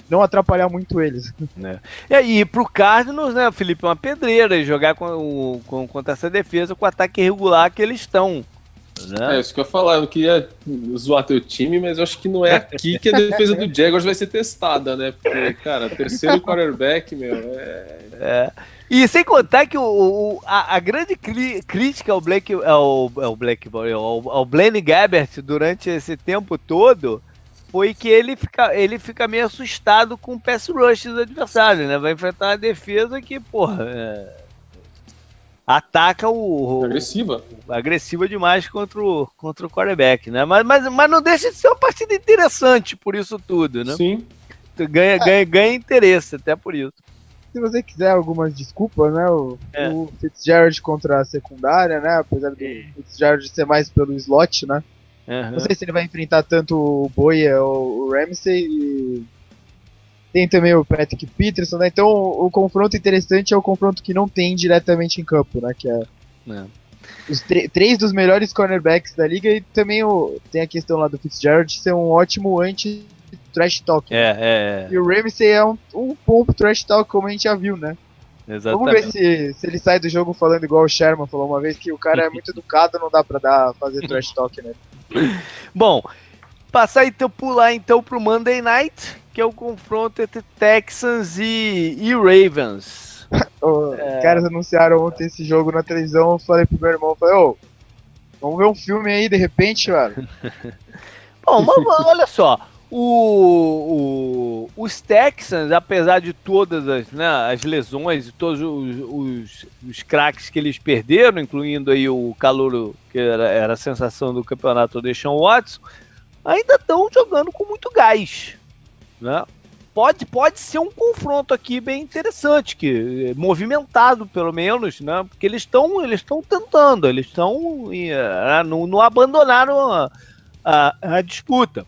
não atrapalhar muito eles. <laughs> É. E, e pro Cardinals, né, Felipe, é uma pedreira jogar com, com, contra essa defesa com o ataque irregular que eles estão. Né? É isso que eu ia falar, eu queria zoar teu time, mas eu acho que não é aqui que a defesa do <laughs> Jaguars vai ser testada, né? Porque, cara, <laughs> terceiro quarterback, meu, é... é. E sem contar que o, o a, a, grande crítica ao Blake, ao, ao Blake, ao, ao Blaine Gabbert durante esse tempo todo foi que ele fica, ele fica meio assustado com o pass rush dos adversários, né? Vai enfrentar uma defesa que, porra, é, ataca o, o, agressiva, agressiva demais contra o, contra o quarterback, né? Mas, mas, mas não deixa de ser uma partida interessante por isso tudo, né? Sim. Ganha, é. ganha, ganha interesse até por isso se você quiser algumas desculpas, né? O, é. o Fitzgerald contra a secundária, né? Apesar do é. Fitzgerald ser mais pelo slot, né? Uhum. Não sei se ele vai enfrentar tanto o Boia ou o Ramsey. E... Tem também o Patrick Peterson, né? Então o, confronto interessante é o confronto que não tem diretamente em campo, né? Que é, é. os três dos melhores cornerbacks da liga e também o, tem a questão lá do Fitzgerald ser um ótimo anti trash talk. É, né? é, é. E o Ramsey é um, um pompo trash talk, como a gente já viu, né? Exatamente. Vamos ver se, se ele sai do jogo falando igual o Sherman falou uma vez, que o cara é muito educado, não dá pra dar, fazer trash talk, né? <laughs> Bom, passar então, pular então pro Monday Night, que é o confronto entre Texans e, e Ravens. <laughs> Os é... caras anunciaram ontem esse jogo na televisão, eu falei pro meu irmão, falei, ô, vamos ver um filme aí de repente, mano. <laughs> Bom, mas, olha só, o, o, os Texans, apesar de todas as, né, as lesões e todos os, os, os craques que eles perderam, incluindo aí o calor que era, era a sensação do campeonato, o Watson, ainda estão jogando com muito gás. Né? Pode, pode ser um confronto aqui bem interessante, que movimentado pelo menos, né? Porque eles estão eles tentando, eles estão uh, não, não abandonaram a, a, a disputa.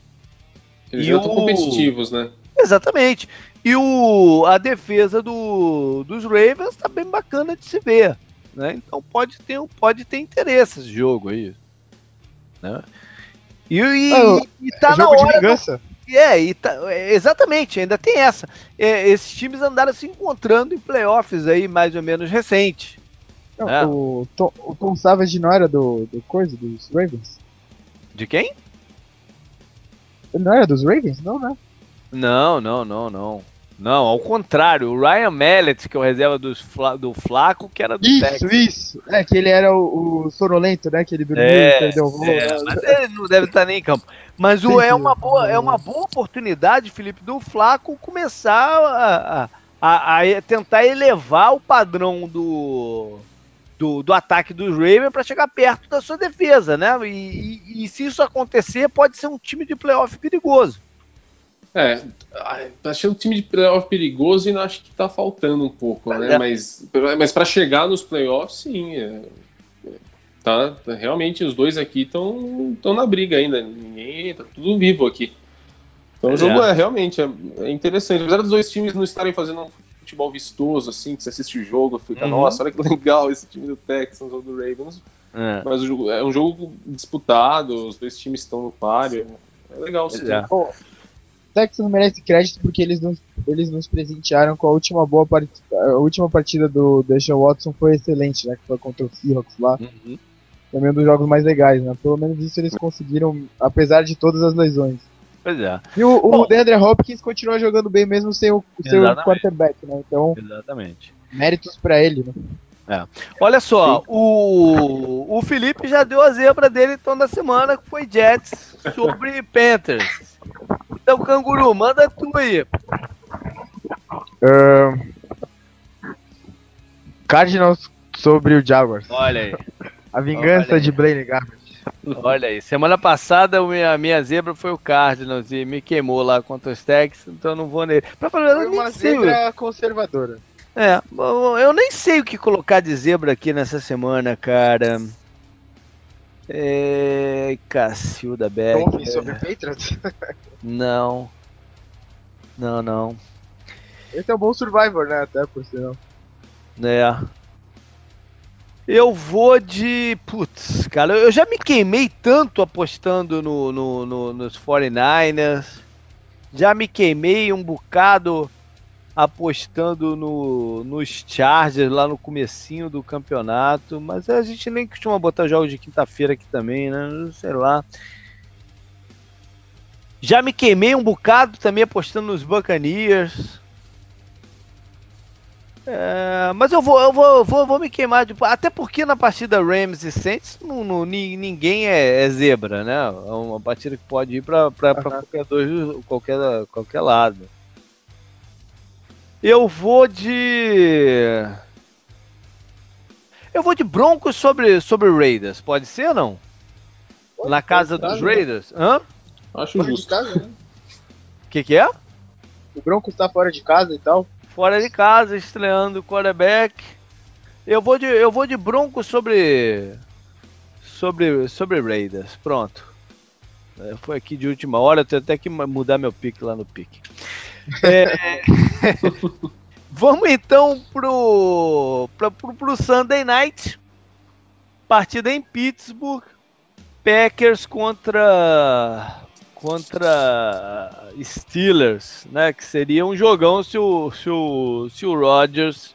Eles e o... competitivos, né? Exatamente. E o, a defesa do, dos Ravens tá bem bacana de se ver. Né? Então pode ter, pode ter interesse esse jogo aí. Né? E, e, oh, e tá é na hora. De vingança. Do, é, e tá, é, exatamente, ainda tem essa. É, esses times andaram se encontrando em playoffs aí, mais ou menos recentes. Né? O, Tom, o Tom Savage não era do, do coisa, dos Ravens? De quem? Não era dos Ravens? Não, né? Não, não, não, não. Não, ao contrário, o Ryan Mallet, que é o reserva dos Fla, do Flaco, que era do Isso, Texas. isso. É, que ele era o, o sonolento, né? Que ele dormiu é, e perdeu o voo. É, mas ele não deve estar nem em campo. Mas o, é, uma boa, é uma boa oportunidade, Felipe, do Flaco começar a, a, a tentar elevar o padrão do, do, do ataque dos Ravens para chegar perto da sua defesa, né? E, e, e, se isso acontecer, pode ser um time de playoff perigoso. É, achei um time de playoff perigoso e acho que tá faltando um pouco, né? É. Mas, mas para chegar nos playoffs, sim. É, tá, realmente os dois aqui estão na briga ainda. Ninguém tá tudo vivo aqui. Então o jogo é, é realmente é, é, interessante. Apesar dos dois times não estarem fazendo futebol vistoso, assim, que você assiste o jogo, fica, uhum. nossa, olha que <laughs> legal esse time do Texans ou do Ravens. É. Mas o jogo, é um jogo disputado, os dois times estão no páreo. É legal. Sim. É. o Texans merece crédito porque eles nos, eles nos presentearam com a última boa partida. A última partida do Deshaun Watson foi excelente, né? Que foi contra o Seahawks lá. Uhum. Também um dos jogos mais legais, né? Pelo menos isso eles conseguiram, apesar de todas as lesões. Pois é. E o, Bom, o DeAndre Hopkins continua jogando bem mesmo sem o, seu quarterback, né? Então, exatamente. méritos para ele, né? É. Olha só, o, o Felipe já deu a zebra dele então da semana, que foi Jets sobre <laughs> Panthers. Então, Canguru, manda tu aí. Uh, Cardinals sobre o Jaguars. Olha aí. A vingança aí. de Blaine Gabbert. Olha aí, semana passada a minha, minha zebra foi o Cardinals e me queimou lá contra os Tex, então não vou nele. Pra falar, foi uma zebra conservadora. É, eu nem sei o que colocar de zebra aqui nessa semana, cara. É. Cacilda Beck. Dolphins é. sobre Patriots? Não. Não, não. Esse é um bom Survivor, né? Até por sinal. É. Eu vou de. Putz, cara, eu já me queimei tanto apostando no, no, no, nos 49ers. Já me queimei um bocado apostando no, nos Chargers lá no comecinho do campeonato. Mas a gente nem costuma botar jogos de quinta-feira aqui também, né? Sei lá. Já me queimei um bocado também apostando nos Buccaneers. É, mas eu vou, eu vou, vou, vou me queimar de, até porque na partida Rams e Saints não, não, ninguém é, é, zebra, né? É uma partida que pode ir para uhum. qualquer dois, qualquer, qualquer lado. Eu vou de eu vou de Broncos sobre sobre Raiders, pode ser ou não? Pode, na casa dos né? Raiders? Hã? Acho justo. O né? que que é? O Broncos está fora de casa e tal fora de casa, estreando o quarterback. Eu vou de, eu vou de Broncos sobre sobre sobre Raiders. Pronto. É, foi aqui de última hora, eu tenho até que mudar meu pique lá no pique. É... <laughs> Vamos então pro, pro, pro, pro Sunday Night. Partida em Pittsburgh. Packers contra contra Steelers, né? Que seria um jogão se o, se o, se o Rodgers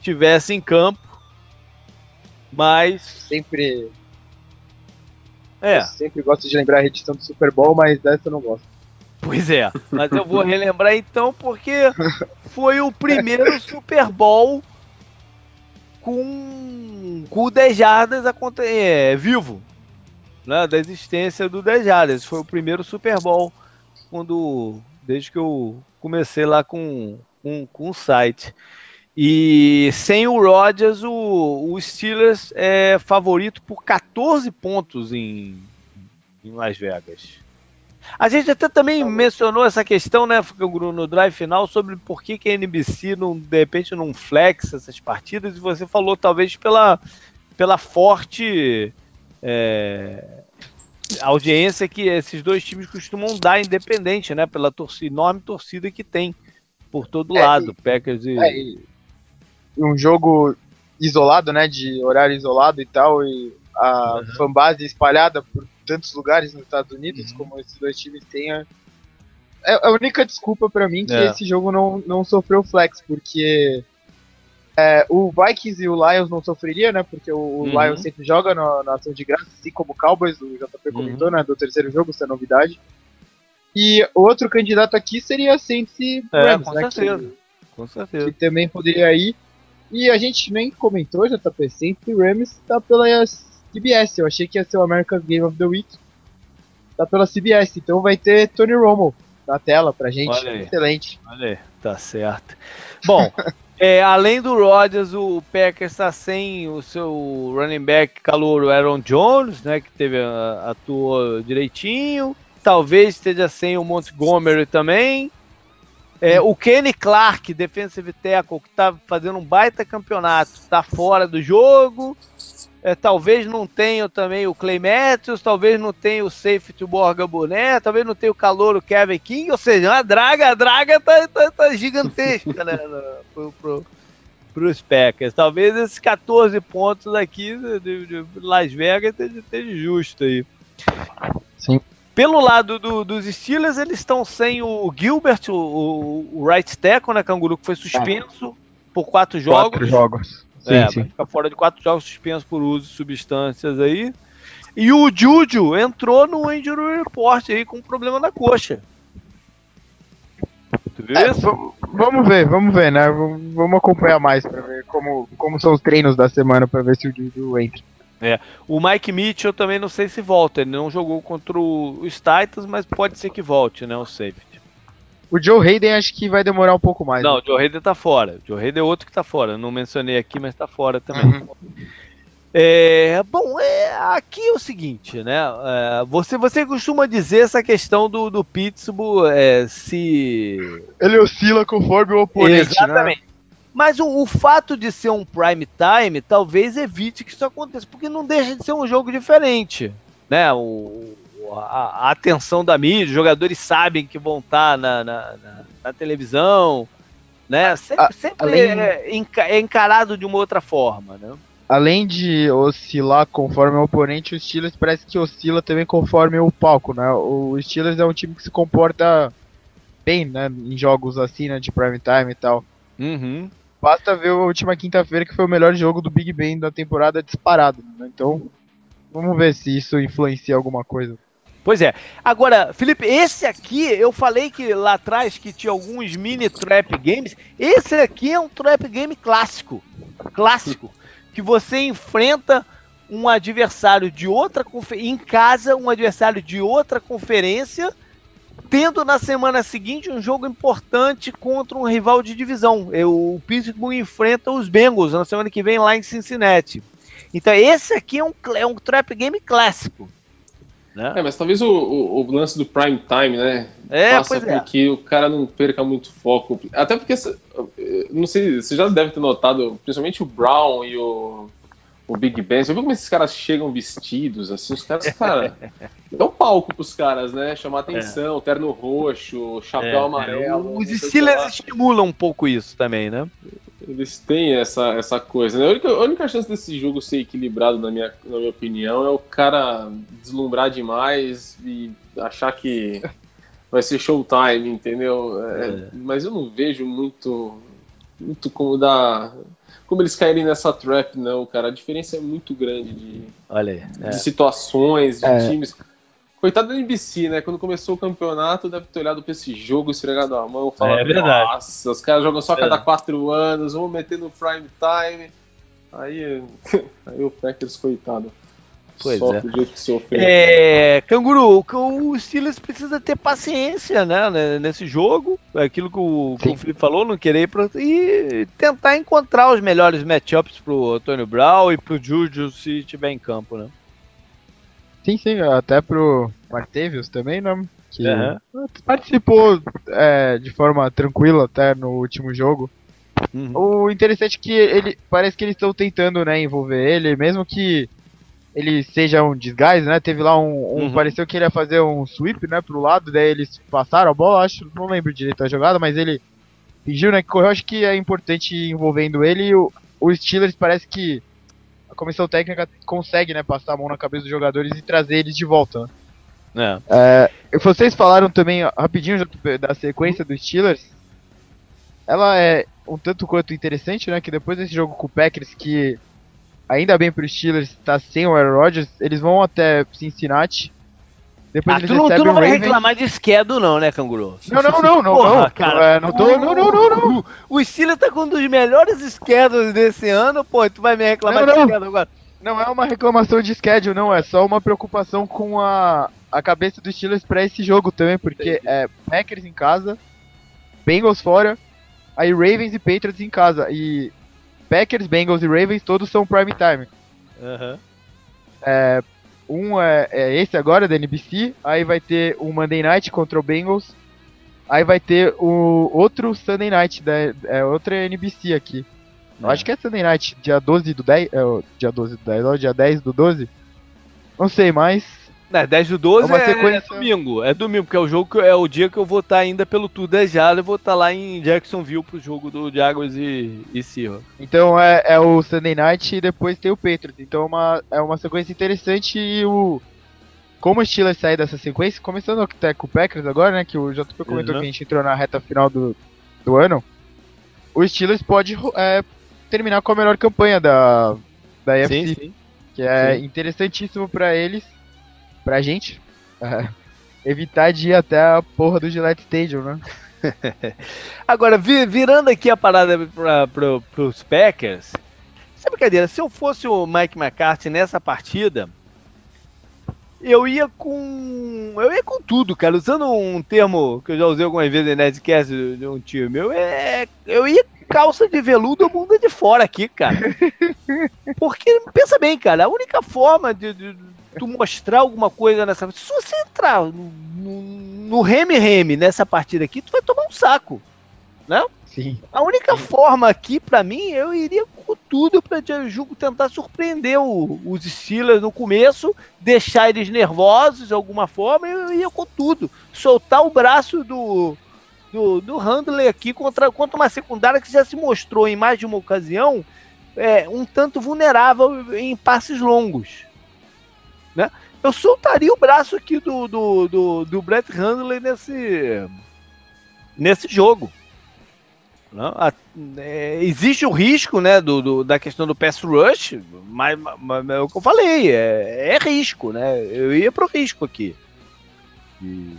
tivesse em campo. Mas. Sempre. É. Eu sempre gosto de lembrar a edição do Super Bowl, mas dessa eu não gosto. Pois é, mas eu vou relembrar então porque foi o primeiro <laughs> Super Bowl com, com o 10 jardas é, vivo, né, da existência do 10 jardas. Foi o primeiro Super Bowl quando, desde que eu comecei lá com, com, com o site. E sem o Rodgers, o, o Steelers é favorito por 14 pontos em, em Las Vegas. A gente até também tá mencionou essa questão, né, no drive final, sobre por que, que a NBC não, de repente não flexa essas partidas, e você falou talvez pela, pela forte é, audiência que esses dois times costumam dar independente, né, pela torcida, enorme torcida que tem por todo é, lado, e, Packers e... É, e um jogo isolado, né, de horário isolado e tal, e a uhum. fanbase espalhada por tantos lugares nos Estados Unidos uhum. como esses dois times têm. É, é a única desculpa para mim que é. esse jogo não, não sofreu flex, porque é, o Vikings e o Lions não sofreria, né? Porque o, uhum. Lions sempre joga na, na, ação de graça, assim como o Cowboys, o JP uhum. comentou, né? Do terceiro jogo, essa é novidade. E outro candidato aqui seria a Saints e é, Rams, com né? Certeza. Que, com certeza. Que também poderia ir. E a gente nem comentou, JP, Saints e Rams tá pela CBS. Eu achei que ia ser o American Game of the Week. Tá pela CBS. Então vai ter Tony Romo na tela pra gente. Olha Excelente. Olha aí, tá certo. Bom, <laughs> é, além do Rodgers, o Packers está sem o seu running back calouro Aaron Jones, né? Que teve atuou direitinho. Talvez esteja sem o Montgomery também. É, o Kenny Clark, defensive tackle, que tá fazendo um baita campeonato, está fora do jogo. É, talvez não tenha também o Clay Matthews, talvez não tenha o safety Borga Boné, talvez não tenha o calor o Kevin King, ou seja, a draga, a draga tá, tá, tá gigantesca, né, pro, pro, pros Packers. Talvez esses 14 pontos aqui de, de Las Vegas esteja justo aí. Sim. Pelo lado do, dos Steelers, eles estão sem o Gilbert, o, o right tackle, né, Canguru, que foi suspenso é. por quatro jogos. Quatro jogos. Sim, é, sim. vai ficar fora de quatro jogos suspensos por uso de substâncias aí. E o Juju entrou no injury report aí com problema na coxa. Tu viu é, isso? Vamos ver, vamos ver, né? Vamos acompanhar mais para ver como, como são os treinos da semana para ver se o Juju entra. É. O Mike Mitchell também não sei se volta, ele não jogou contra os Titans, mas pode ser que volte, né? O safety. O Joe Hayden acho que vai demorar um pouco mais. Não, né? o Joe Hayden tá fora. O Joe Hayden é outro que tá fora. Não mencionei aqui, mas tá fora também. Uhum. É, bom, é, aqui é o seguinte, né? É, você, você costuma dizer essa questão do, do Pittsburgh é, se. Ele oscila conforme o oponente. Né? Exatamente. Né? Mas o, o, fato de ser um prime time talvez evite que isso aconteça, porque não deixa de ser um jogo diferente. Né? O, a, a, atenção da mídia, os jogadores sabem que vão estar tá na, na, na, na televisão, né? Sempre, sempre além... é, é, encarado de uma outra forma, né? Além de oscilar conforme o oponente, o Steelers parece que oscila também conforme o palco, né? O Steelers é um time que se comporta bem, né? Em jogos assim, né? De prime time e tal. Uhum. Basta ver a última quinta-feira que foi o melhor jogo do Big Ben da temporada disparado. Né? Então, vamos ver se isso influencia alguma coisa. Pois é. Agora, Felipe, esse aqui, eu falei que lá atrás que tinha alguns mini trap games. Esse aqui é um trap game clássico. Clássico. <laughs> que você enfrenta um adversário de outra conferência, em casa, um adversário de outra conferência, tendo na semana seguinte um jogo importante contra um rival de divisão. O Pittsburgh enfrenta os Bengals na semana que vem lá em Cincinnati. Então esse aqui é um, é um trap game clássico. Né? É, mas talvez o, o, o, lance do prime time, né? É, Passa porque é. o cara não perca muito foco. Até porque, não sei, você já deve ter notado, principalmente o Brown e o, o Big Ben. Você viu como esses caras chegam vestidos, assim? Os caras, cara, dão palco pros caras, né? Chamar atenção, é. terno roxo, chapéu é. amarelo. Os Steelers estimulam um pouco isso também, né? Eles têm essa, essa coisa, né? A única, a única chance desse jogo ser equilibrado, na minha, na minha opinião, é o cara deslumbrar demais e achar que vai ser showtime, entendeu? É, é. Mas eu não vejo muito, muito como dar como eles caírem nessa trap, não, cara. A diferença é muito grande de, Olha aí, é. de situações, de é. times. Coitado da NBC, né? Quando começou o campeonato, deve ter olhado pra esse jogo, esfregado a mão, falando, é verdade. nossa, os caras jogam só a cada é. quatro anos, vamos meter no prime time. Aí, <laughs> aí o Packers, coitado. Pois Só é. que É, Canguru, o Steelers precisa ter paciência, né, né nesse jogo, é aquilo que o, que o Felipe falou, não querer ir pra, e tentar encontrar os melhores matchups pro Antônio Brown e pro Juju se estiver em campo, né? Sim, sim, até pro Martavius também, né? Que uhum. participou é, de forma tranquila até no último jogo. Uhum. O interessante é que ele parece que eles estão tentando, né, envolver ele, mesmo que ele seja um desgaste, né? Teve lá um, um uhum. pareceu que ele ia fazer um sweep, né, pro lado, daí eles passaram a bola, acho, não lembro direito a jogada, mas ele fingiu, né, que correu, acho que é importante envolvendo ele e o, o Steelers parece que a comissão técnica consegue, né, passar a mão na cabeça dos jogadores e trazer eles de volta, né? É. é vocês falaram também, rapidinho, da sequência dos Steelers, ela é um tanto quanto interessante, né, que depois desse jogo com o Packers, que ainda bem pro Steelers estar tá sem o Aaron Rodgers, eles vão até Cincinnati. Depois ah, eles tu não, tu não vai reclamar de schedule não, né, Canguru? Não, não, não, não, Porra, não, cara. É, não, tô, não, não, não, não. O Steelers tá com um dos melhores schedules desse ano, pô, tu vai me reclamar não, de schedule agora. Não é uma reclamação de schedule, não, é só uma preocupação com a, a cabeça dos Steelers pra esse jogo também, porque é Packers em casa, Bengals fora, aí Ravens e Patriots em casa. E Packers, Bengals e Ravens todos são prime time. Uhum. É, um é, é, esse agora da NBC, aí vai ter o Monday Night contra o Bengals, aí vai ter o outro Sunday Night da é, outra NBC aqui. Eu acho que é Sunday Night, dia 12 do 10, é, dia 12 do 10, ou dia 10 do 12. Não sei mais, é, 10 do 12 é, é, domingo. É domingo, porque é o jogo que é o dia que eu vou estar ainda pelo Tour Desejado. Eu vou estar lá em Jacksonville pro jogo do Jaguars e, e Seahawks. Então é, é o Sunday Night e depois tem o Patriots. Então é uma, é uma sequência interessante e o. Como o Steelers sair dessa sequência, começando até com o Packers agora, né? Que o JP comentou uhum. que a gente entrou na reta final do, do ano. O Steelers pode é, terminar com a melhor campanha da, da sim. Que é sim. interessantíssimo para eles pra gente uh, <laughs> evitar de ir até a porra do Gillette Stadium, né? <laughs> Agora, virando aqui a parada pra, pra, pros Packers, sem brincadeira, se eu fosse o Mike McCarthy nessa partida, eu ia com. Eu ia com tudo, cara. Usando um termo que eu já usei algumas vezes em Nerdcast de um tio meu, é, eu ia calça de veludo bunda de fora aqui, cara. <laughs> Porque, pensa bem, cara, a única forma de, de tu mostrar alguma coisa nessa. Se você entrar no reme-reme nessa partida aqui, tu vai tomar um saco. Né? Sim. A única Sim. forma aqui, para mim, eu iria com tudo pra Jugo tentar surpreender o, os Steelers no começo, deixar eles nervosos de alguma forma, eu ia com tudo. Soltar o braço do, do, do Handler aqui contra, contra uma secundária que já se mostrou em mais de uma ocasião é, um tanto vulnerável em passes longos. Né? Eu soltaria o braço aqui do, do, do, do Brett Handley nesse, nesse jogo. Não, a, é, existe o risco né, do, do, da questão do pass rush, mas, mas, é o que eu falei, é, é risco, né? Eu ia pro risco aqui. E,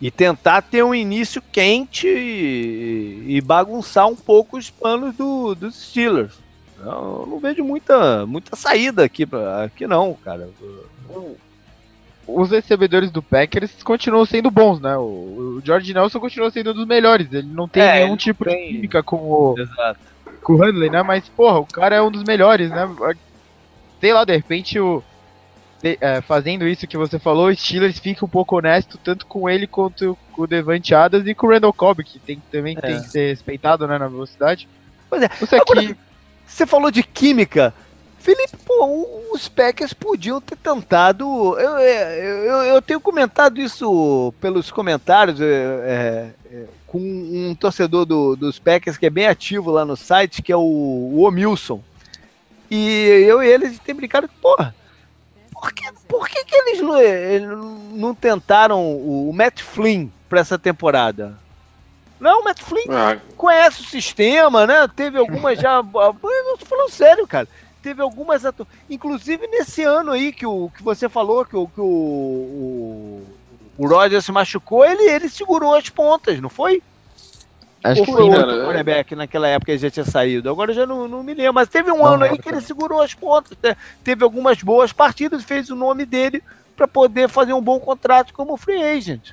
e tentar ter um início quente e, e bagunçar um pouco os planos do, dos Steelers. Eu não vejo muita, muita saída aqui, pra, aqui não, cara. Os recebedores do Packers continuam sendo bons, né? O, o George Nelson continua sendo um dos melhores. Ele não tem é, nenhum tipo tem... de química com o, Exato. com o Handley, né? Mas, porra, o cara é um dos melhores, né? Sei lá, de repente o. é, fazendo isso que você falou, o Steelers fica um pouco honesto, tanto com ele quanto com o Devante Adams e com o Randall Cobb, que tem, também é. tem que ser respeitado né, na velocidade. Pois é, Isso aqui... Você falou de química. Felipe, pô, os Packers podiam ter tentado. Eu, eu, eu tenho comentado isso pelos comentários é, é, é, com um torcedor do, dos Packers que é bem ativo lá no site, que é o, o Omilson. E eu e ele tem brincado, porra, por que, por que, que eles não, eh, não tentaram o Matt Flynn para essa temporada? Não, o Matt Flynn ah. conhece o sistema, né? Teve algumas já. <laughs> Eu tô falando sério, cara. Teve algumas. Atu... Inclusive nesse ano aí que, o, que você falou que, o, que o, o, o Roger se machucou, ele, ele segurou as pontas, não foi? Acho Ou que foi outro né? quarterback naquela época ele já tinha saído. Agora eu já não, não me lembro. Mas teve um não ano aí que ele segurou as pontas. Né? Teve algumas boas partidas e fez o nome dele para poder fazer um bom contrato como free agent.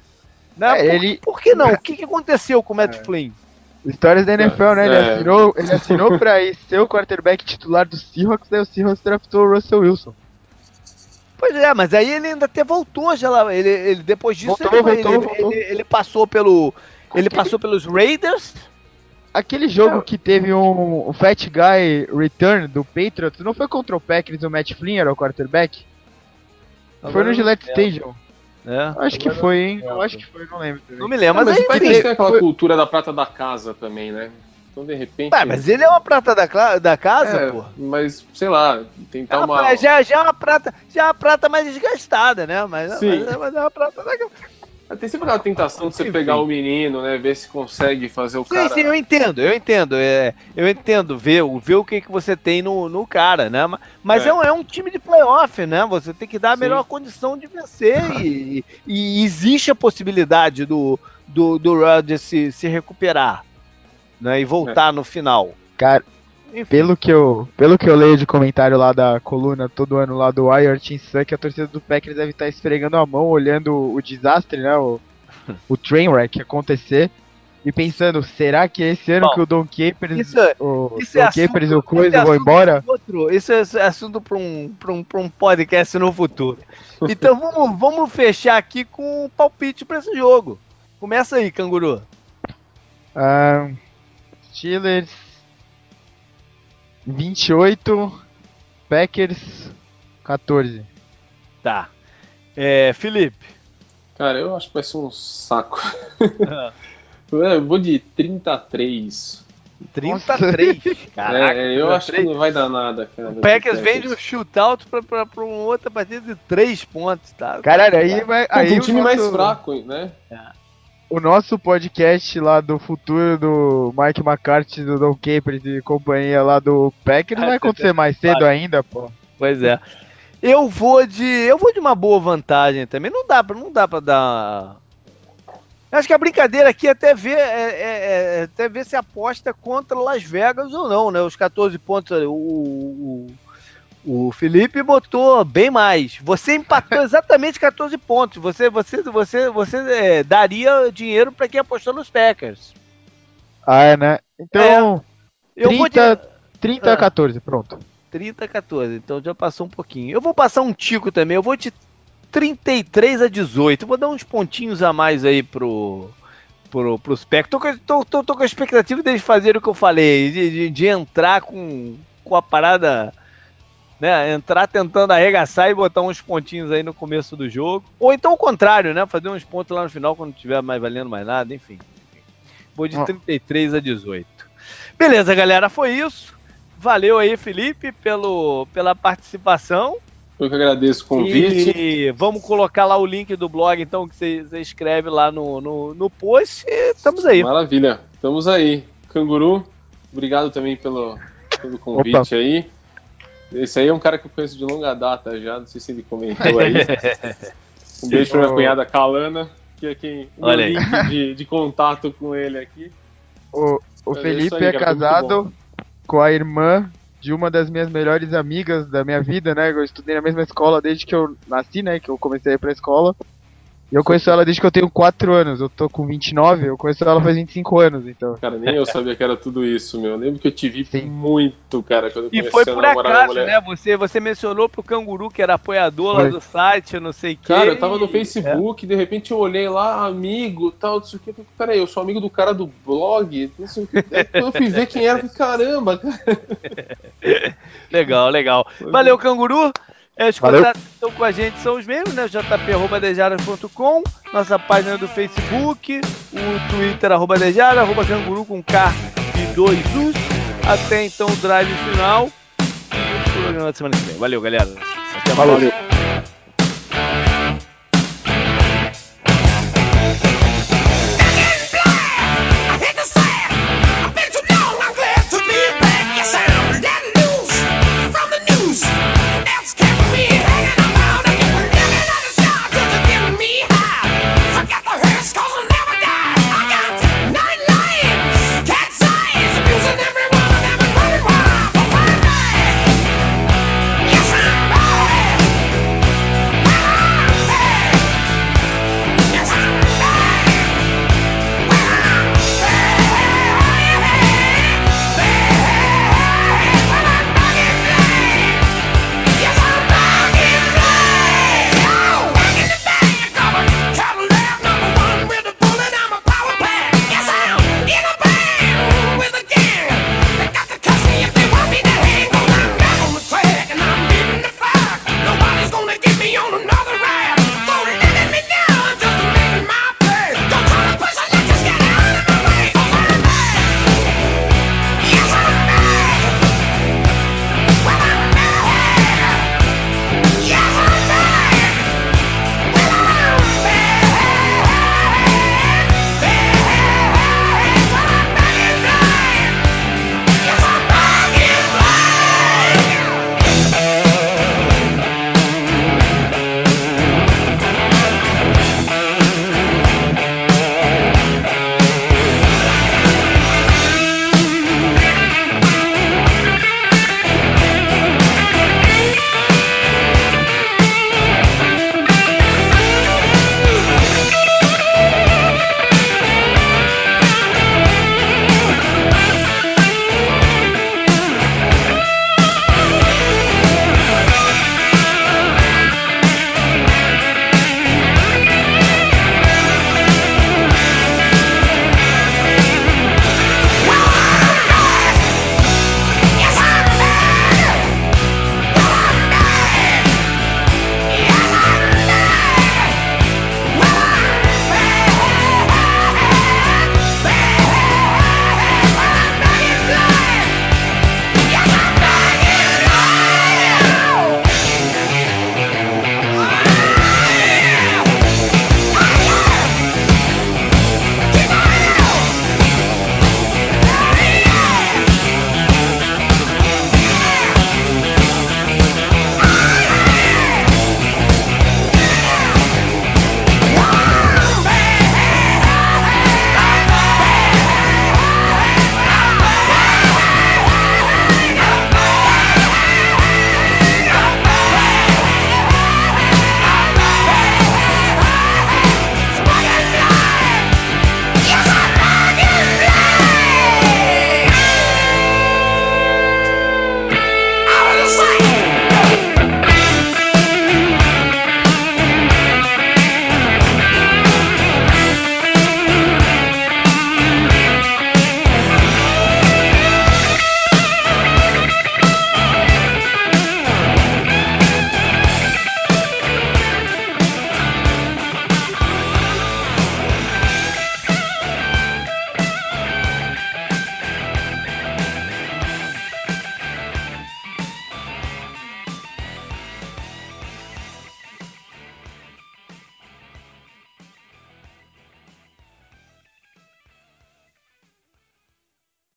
Né? É, por, ele... por que não? O que, que aconteceu com o Matt é. Flynn? Histórias da NFL, né? Ele é. assinou, ele assinou pra ir ser o quarterback titular do Seahawks, daí o Seahawks draftou o Russell Wilson. Pois é, mas aí ele ainda até voltou já lá. Ele, ele depois disso voltou, ele, voltou, ele, voltou. Ele, ele, passou pelo ele passou pelos Raiders. Aquele jogo que teve um, um, Fat Guy Return do Patriots, não foi contra o Packers, o Matt Flynn era o quarterback? Agora foi no Gillette Stadium. É, acho que foi, hein? Eu acho que foi, não lembro. Também. Não me lembro, mas, mas aí tem aquela foi... cultura da prata da casa também, né? Então, de repente. Ah, mas ele é uma prata da, da casa, é, pô. Mas, sei lá, tentar é uma. Já, já é uma prata, já é uma prata mais desgastada, né? Mas, Sim. mas, mas é uma prata da casa. Tem sempre aquela tentação de você pegar o menino, né? Ver se consegue fazer o sim, cara. Sim, eu entendo, eu entendo. É, eu entendo ver, ver o que, que você tem no, no cara, né? Mas é. É, um, é um time de playoff, né? Você tem que dar a sim. melhor condição de vencer. e, e, existe a possibilidade do, do, do Rodgers se, se recuperar né? e voltar é. no final. Cara, pelo que, eu, pelo que eu leio de comentário lá da coluna todo ano lá do Wired Sun, que a torcida do Packers deve estar esfregando a mão, olhando o desastre, né? O, <laughs> o train wreck acontecer. E pensando, será que esse ano Bom, que o Don Capers, isso, é- o isso Don é Capers e o Coisa é vão embora? Outro, isso é assunto para um, um, um podcast no futuro. Então vamos, vamos fechar aqui com um palpite para esse jogo. Começa aí, canguru. Um, Steelers 28, Packers 14. Tá. É, Felipe. Cara, eu acho que vai ser um saco. Ah. <laughs> eu vou de 33. 33? Caraca, é, eu 33. acho que não vai dar nada, cara. O Packers vende um shootout pra, pra, pra uma outra partida de 3 pontos, tá? Caralho, aí vai. Aí um time nosso... mais fraco, né? É o nosso podcast lá do futuro do Mike McCarthy, do Don Capers e companhia lá do Packers não vai acontecer mais cedo ainda, pô. Pois é. Eu vou de. Eu vou de uma boa vantagem também. Não dá pra, não dá pra dar. Acho que a brincadeira aqui é até ver, é, é, é até ver se aposta contra Las Vegas ou não, né? Os 14 pontos. O, o, o Felipe botou bem mais. Você empatou <laughs> exatamente 14 pontos. Você, você, você, você é, daria dinheiro para quem apostou nos Packers. Ah, é, né? Então, é, 30, de... 30 a 14, pronto. 30 a 14, então já passou um pouquinho. Eu vou passar um tico também, eu vou de 33 a 18. vou dar uns pontinhos a mais aí pro, pro, pros Packers. Tô, tô, tô, tô, com a expectativa deles fazerem o que eu falei, de, de, de entrar com, com a parada né, entrar tentando arregaçar e botar uns pontinhos aí no começo do jogo. Ou então o contrário, né? Fazer uns pontos lá no final quando não tiver mais valendo mais nada, enfim. Vou de 33 a 18. Beleza, galera, foi isso. Valeu aí, Felipe, pelo, pela participação. Eu que agradeço o convite. E vamos colocar lá o link do blog, então, que você, você escreve lá no, no, no post. E estamos aí. Maravilha, estamos aí. Canguru, obrigado também pelo, pelo convite Opa. aí. Esse aí é um cara que eu conheço de longa data já, não sei se ele comentou aí. <laughs> um beijo pra minha cunhada Kalana, que é quem o link de, de, contato com ele aqui. O, o Felipe aí, é casado com a irmã de uma das minhas melhores amigas da minha vida, né? Eu estudei na mesma escola desde que eu nasci, né? Que eu comecei a ir pra escola. Eu conheço ela desde que eu tenho 4 anos. Eu tô com 29, eu conheço ela faz 25 anos, então. Cara, nem eu sabia que era tudo isso, meu. Eu lembro que eu te vi Sim. muito, cara, quando eu E foi por acaso, né? Você, você mencionou pro Canguru que era apoiador foi. lá do site, eu não sei o que. Cara, eu tava no Facebook, é. de repente eu olhei lá, amigo, tal, não sei o que. Peraí, eu sou amigo do cara do blog. Não sei o que. quando eu fui ver quem era, falei, caramba, cara. <laughs> legal, legal. Valeu, Canguru. É, os contatos que estão com a gente são os mesmos, né? jp.dejaras.com, nossa página do Facebook, o Twitter, arroba Dejara, arroba canguru com K e dois Us. Até então o drive final. E o programa da semana que vem. Valeu, galera. Até mais. Valeu.